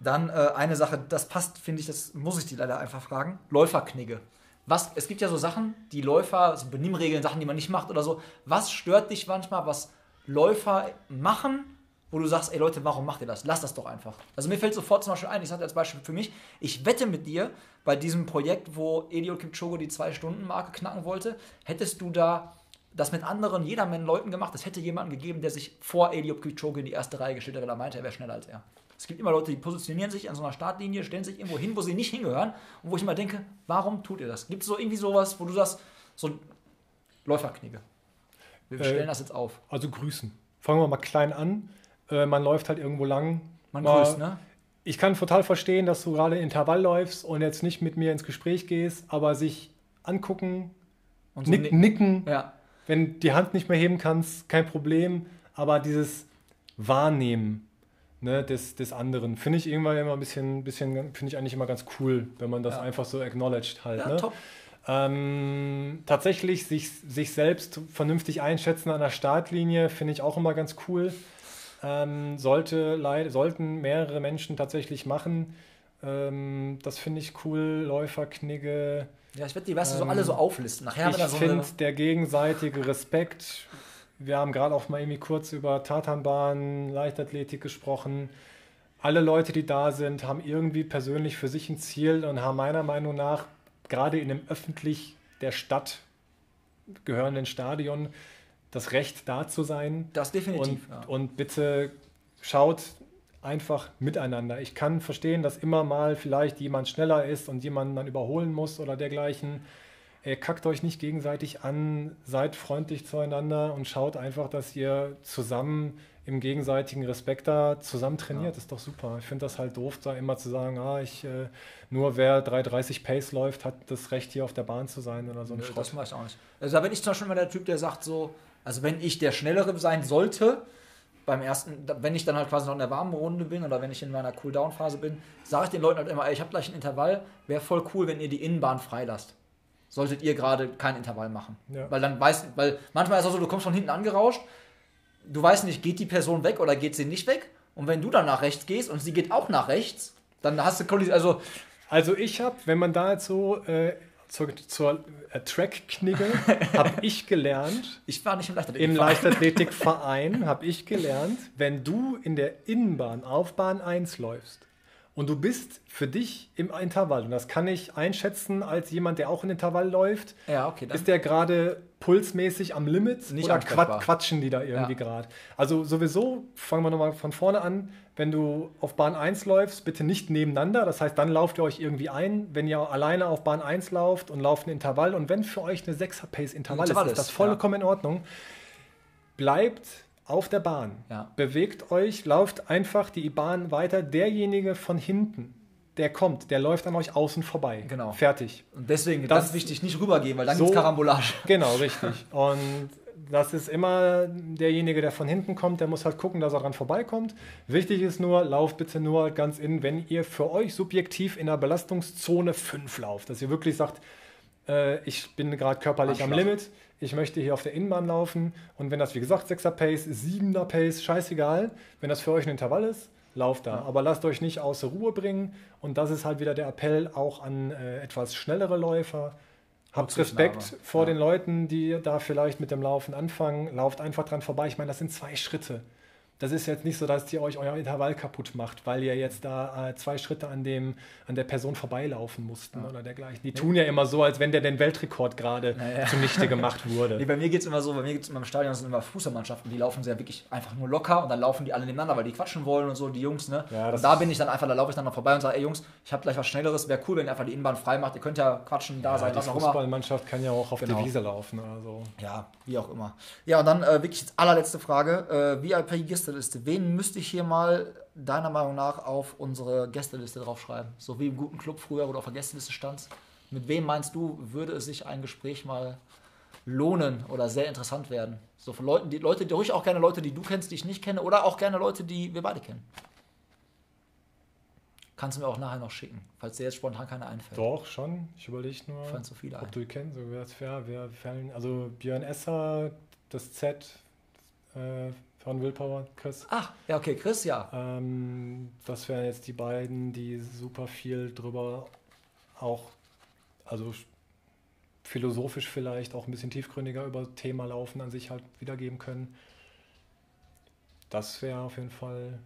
Dann äh, eine Sache, das passt, finde ich, das muss ich dir leider einfach fragen. Läuferknigge. Was, es gibt ja so Sachen, die Läufer, so Benimmregeln, Sachen, die man nicht macht oder so. Was stört dich manchmal, was Läufer machen, wo du sagst, ey Leute, warum macht ihr das? Lass das doch einfach. Also mir fällt sofort zum Beispiel ein, ich sage als Beispiel für mich, ich wette mit dir, bei diesem Projekt, wo Eliud Kipchoge die Zwei-Stunden-Marke knacken wollte, hättest du da das mit anderen Jedermann-Leuten gemacht, es hätte jemanden gegeben, der sich vor Eliud Kipchoge in die erste Reihe gestellt hat, weil er meinte, er wäre schneller als er. Es gibt immer Leute, die positionieren sich an so einer Startlinie, stellen sich irgendwo hin, wo sie nicht hingehören und wo ich immer denke, warum tut ihr das? Gibt es so irgendwie sowas, wo du sagst, so Läuferknigge? Wir stellen äh, das jetzt auf. Also grüßen. Fangen wir mal klein an. Äh, man läuft halt irgendwo lang. Man grüßt, ne? Ich kann total verstehen, dass du gerade Intervall läufst und jetzt nicht mit mir ins Gespräch gehst, aber sich angucken, und so nick, nicken. Ja. Wenn die Hand nicht mehr heben kannst, kein Problem. Aber dieses Wahrnehmen ne, des, des anderen finde ich irgendwann immer ein bisschen, bisschen finde ich eigentlich immer ganz cool, wenn man das ja. einfach so acknowledged halt. Ja, ne? top. Ähm, tatsächlich sich, sich selbst vernünftig einschätzen an der Startlinie finde ich auch immer ganz cool. Ähm, sollte, sollten mehrere Menschen tatsächlich machen. Ähm, das finde ich cool. Läuferknigge. Ja, ich werde die, weißt du, so alle so ähm, auflisten. Nachher ich so finde der gegenseitige Respekt. Wir haben gerade auch mal irgendwie kurz über Tatanbahn, Leichtathletik gesprochen. Alle Leute, die da sind, haben irgendwie persönlich für sich ein Ziel und haben meiner Meinung nach gerade in einem öffentlich der Stadt gehörenden Stadion das Recht da zu sein. Das definitiv. Und, ja. und bitte schaut einfach miteinander. Ich kann verstehen, dass immer mal vielleicht jemand schneller ist und jemanden dann überholen muss oder dergleichen. Ey, kackt euch nicht gegenseitig an, seid freundlich zueinander und schaut einfach, dass ihr zusammen im gegenseitigen Respekt da zusammen trainiert. Ja. Ist doch super. Ich finde das halt doof, da immer zu sagen, ah, ich, äh, nur wer 3,30 Pace läuft, hat das Recht, hier auf der Bahn zu sein oder so ein Nö, Das mache ich auch nicht. Also da bin ich zum Beispiel mal der Typ, der sagt so, also wenn ich der Schnellere sein sollte, beim ersten, wenn ich dann halt quasi noch in der warmen Runde bin oder wenn ich in meiner Cooldown-Phase bin, sage ich den Leuten halt immer, ey, ich habe gleich ein Intervall, wäre voll cool, wenn ihr die Innenbahn freilasst. Solltet ihr gerade kein Intervall machen. Ja. Weil dann weißt, weil manchmal ist es auch so, du kommst von hinten angerauscht, du weißt nicht, geht die Person weg oder geht sie nicht weg? Und wenn du dann nach rechts gehst und sie geht auch nach rechts, dann hast du Kollision. Also, also ich habe, wenn man da jetzt so äh, zur, zur äh, Track-Knigge, habe ich gelernt. Ich war nicht im Leichtathletikverein. Im Leichtathletikverein habe ich gelernt, wenn du in der Innenbahn auf Bahn 1 läufst und du bist für dich im Intervall, und das kann ich einschätzen als jemand, der auch in Intervall läuft, ja, okay, ist der gerade pulsmäßig am Limit Nicht oder quat quatschen die da irgendwie ja. gerade? Also sowieso, fangen wir nochmal von vorne an, wenn du auf Bahn 1 läufst, bitte nicht nebeneinander, das heißt, dann lauft ihr euch irgendwie ein, wenn ihr alleine auf Bahn 1 lauft und lauft ein Intervall und wenn für euch eine 6er-Pace-Intervall ist, ist das vollkommen ja. in Ordnung. Bleibt auf der Bahn. Ja. Bewegt euch, lauft einfach die Bahn weiter. Derjenige von hinten, der kommt, der läuft an euch außen vorbei. Genau. Fertig. Und deswegen das ist wichtig, nicht rübergehen, weil dann so, gibt es Karambolage. Genau, richtig. Und das ist immer derjenige, der von hinten kommt, der muss halt gucken, dass er dran vorbeikommt. Wichtig ist nur, lauft bitte nur ganz innen, wenn ihr für euch subjektiv in der Belastungszone 5 lauft. Dass ihr wirklich sagt, äh, ich bin gerade körperlich am Limit, ich möchte hier auf der Innenbahn laufen und wenn das wie gesagt 6er Pace, 7er Pace, scheißegal, wenn das für euch ein Intervall ist, lauft da. Ja. Aber lasst euch nicht außer Ruhe bringen und das ist halt wieder der Appell auch an äh, etwas schnellere Läufer. Habt Respekt vor ja. den Leuten, die da vielleicht mit dem Laufen anfangen. Lauft einfach dran vorbei. Ich meine, das sind zwei Schritte das ist jetzt nicht so, dass ihr euch euer Intervall kaputt macht, weil ihr jetzt da äh, zwei Schritte an, dem, an der Person vorbeilaufen mussten ja. oder dergleichen. Die tun ja immer so, als wenn der den Weltrekord gerade naja. zunichte gemacht wurde. nee, bei mir geht es immer so, bei mir geht es immer im Stadion, sind immer Fußballmannschaften, die laufen sehr wirklich einfach nur locker und dann laufen die alle nebeneinander, weil die quatschen wollen und so, die Jungs, ne? Ja, und da bin ich dann einfach, da laufe ich dann noch vorbei und sage, ey Jungs, ich habe gleich was Schnelleres, wäre cool, wenn ihr einfach die Innenbahn frei macht, ihr könnt ja quatschen, da ja, sein, was auch immer. Die Fußballmannschaft kann ja auch auf genau. die Wiese laufen oder so. Ja, wie auch immer. Ja, und dann äh, wirklich allerletzte Frage, äh, VIP-Gästeliste, wen müsst müsste ich hier mal deiner Meinung nach auf unsere Gästeliste draufschreiben? So wie im guten Club früher, wo du auf der Gästeliste standst. Mit wem meinst du, würde es sich ein Gespräch mal lohnen oder sehr interessant werden? So von Leuten, die Leute, die ruhig auch gerne Leute, die du kennst, die ich nicht kenne, oder auch gerne Leute, die wir beide kennen. Kannst du mir auch nachher noch schicken, falls dir jetzt spontan keine einfällt. Doch, schon. Ich überlege nur, Fallen so viele ob ein. du kennst. So, wer, wer, wer also Björn Esser, das Z, äh, von Willpower, Chris. Ach, ja, okay, Chris, ja. Ähm, das wären jetzt die beiden, die super viel drüber auch, also philosophisch vielleicht auch ein bisschen tiefgründiger über Thema Laufen an sich halt wiedergeben können. Das wäre auf jeden Fall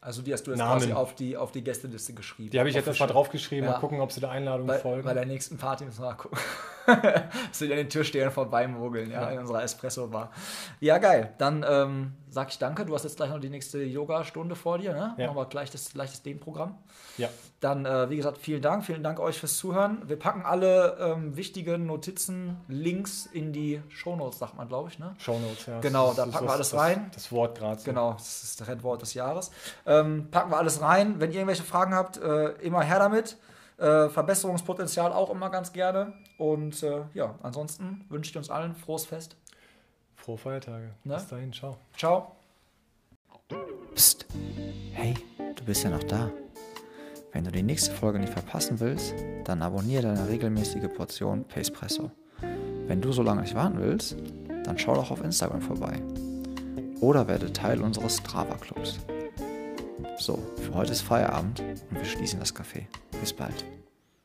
also die hast du jetzt Namen. quasi auf die, auf die Gästeliste geschrieben. Die habe ich jetzt erstmal draufgeschrieben, ja. mal gucken, ob sie der Einladung bei, folgen. Bei der nächsten Party müssen wir mal gucken. Wir an den Türstehern vorbeimogeln, ja, ja, in unserer Espresso-Bar. Ja, geil. Dann ähm, sag ich danke. Du hast jetzt gleich noch die nächste Yoga-Stunde vor dir, ne? Ja. Machen wir gleich das, gleich das Dehnprogramm. Ja. Dann, äh, wie gesagt, vielen Dank. Vielen Dank euch fürs Zuhören. Wir packen alle ähm, wichtigen Notizen, Links in die Shownotes, sagt man, glaube ich, ne? Shownotes, ja. Genau, da packen wir alles das, rein. Das Wort gerade. So. Genau, das ist das Trendwort des Jahres. Ähm, packen wir alles rein. Wenn ihr irgendwelche Fragen habt, äh, immer her damit. Äh, Verbesserungspotenzial auch immer ganz gerne. Und äh, ja, ansonsten wünsche ich uns allen frohes Fest. Frohe Feiertage. Ne? Bis dahin, ciao. Ciao. Psst. Hey, du bist ja noch da. Wenn du die nächste Folge nicht verpassen willst, dann abonniere deine regelmäßige Portion Pacepresso. Wenn du so lange nicht warten willst, dann schau doch auf Instagram vorbei. Oder werde Teil unseres Strava-Clubs. So, für heute ist Feierabend und wir schließen das Café. Bis bald.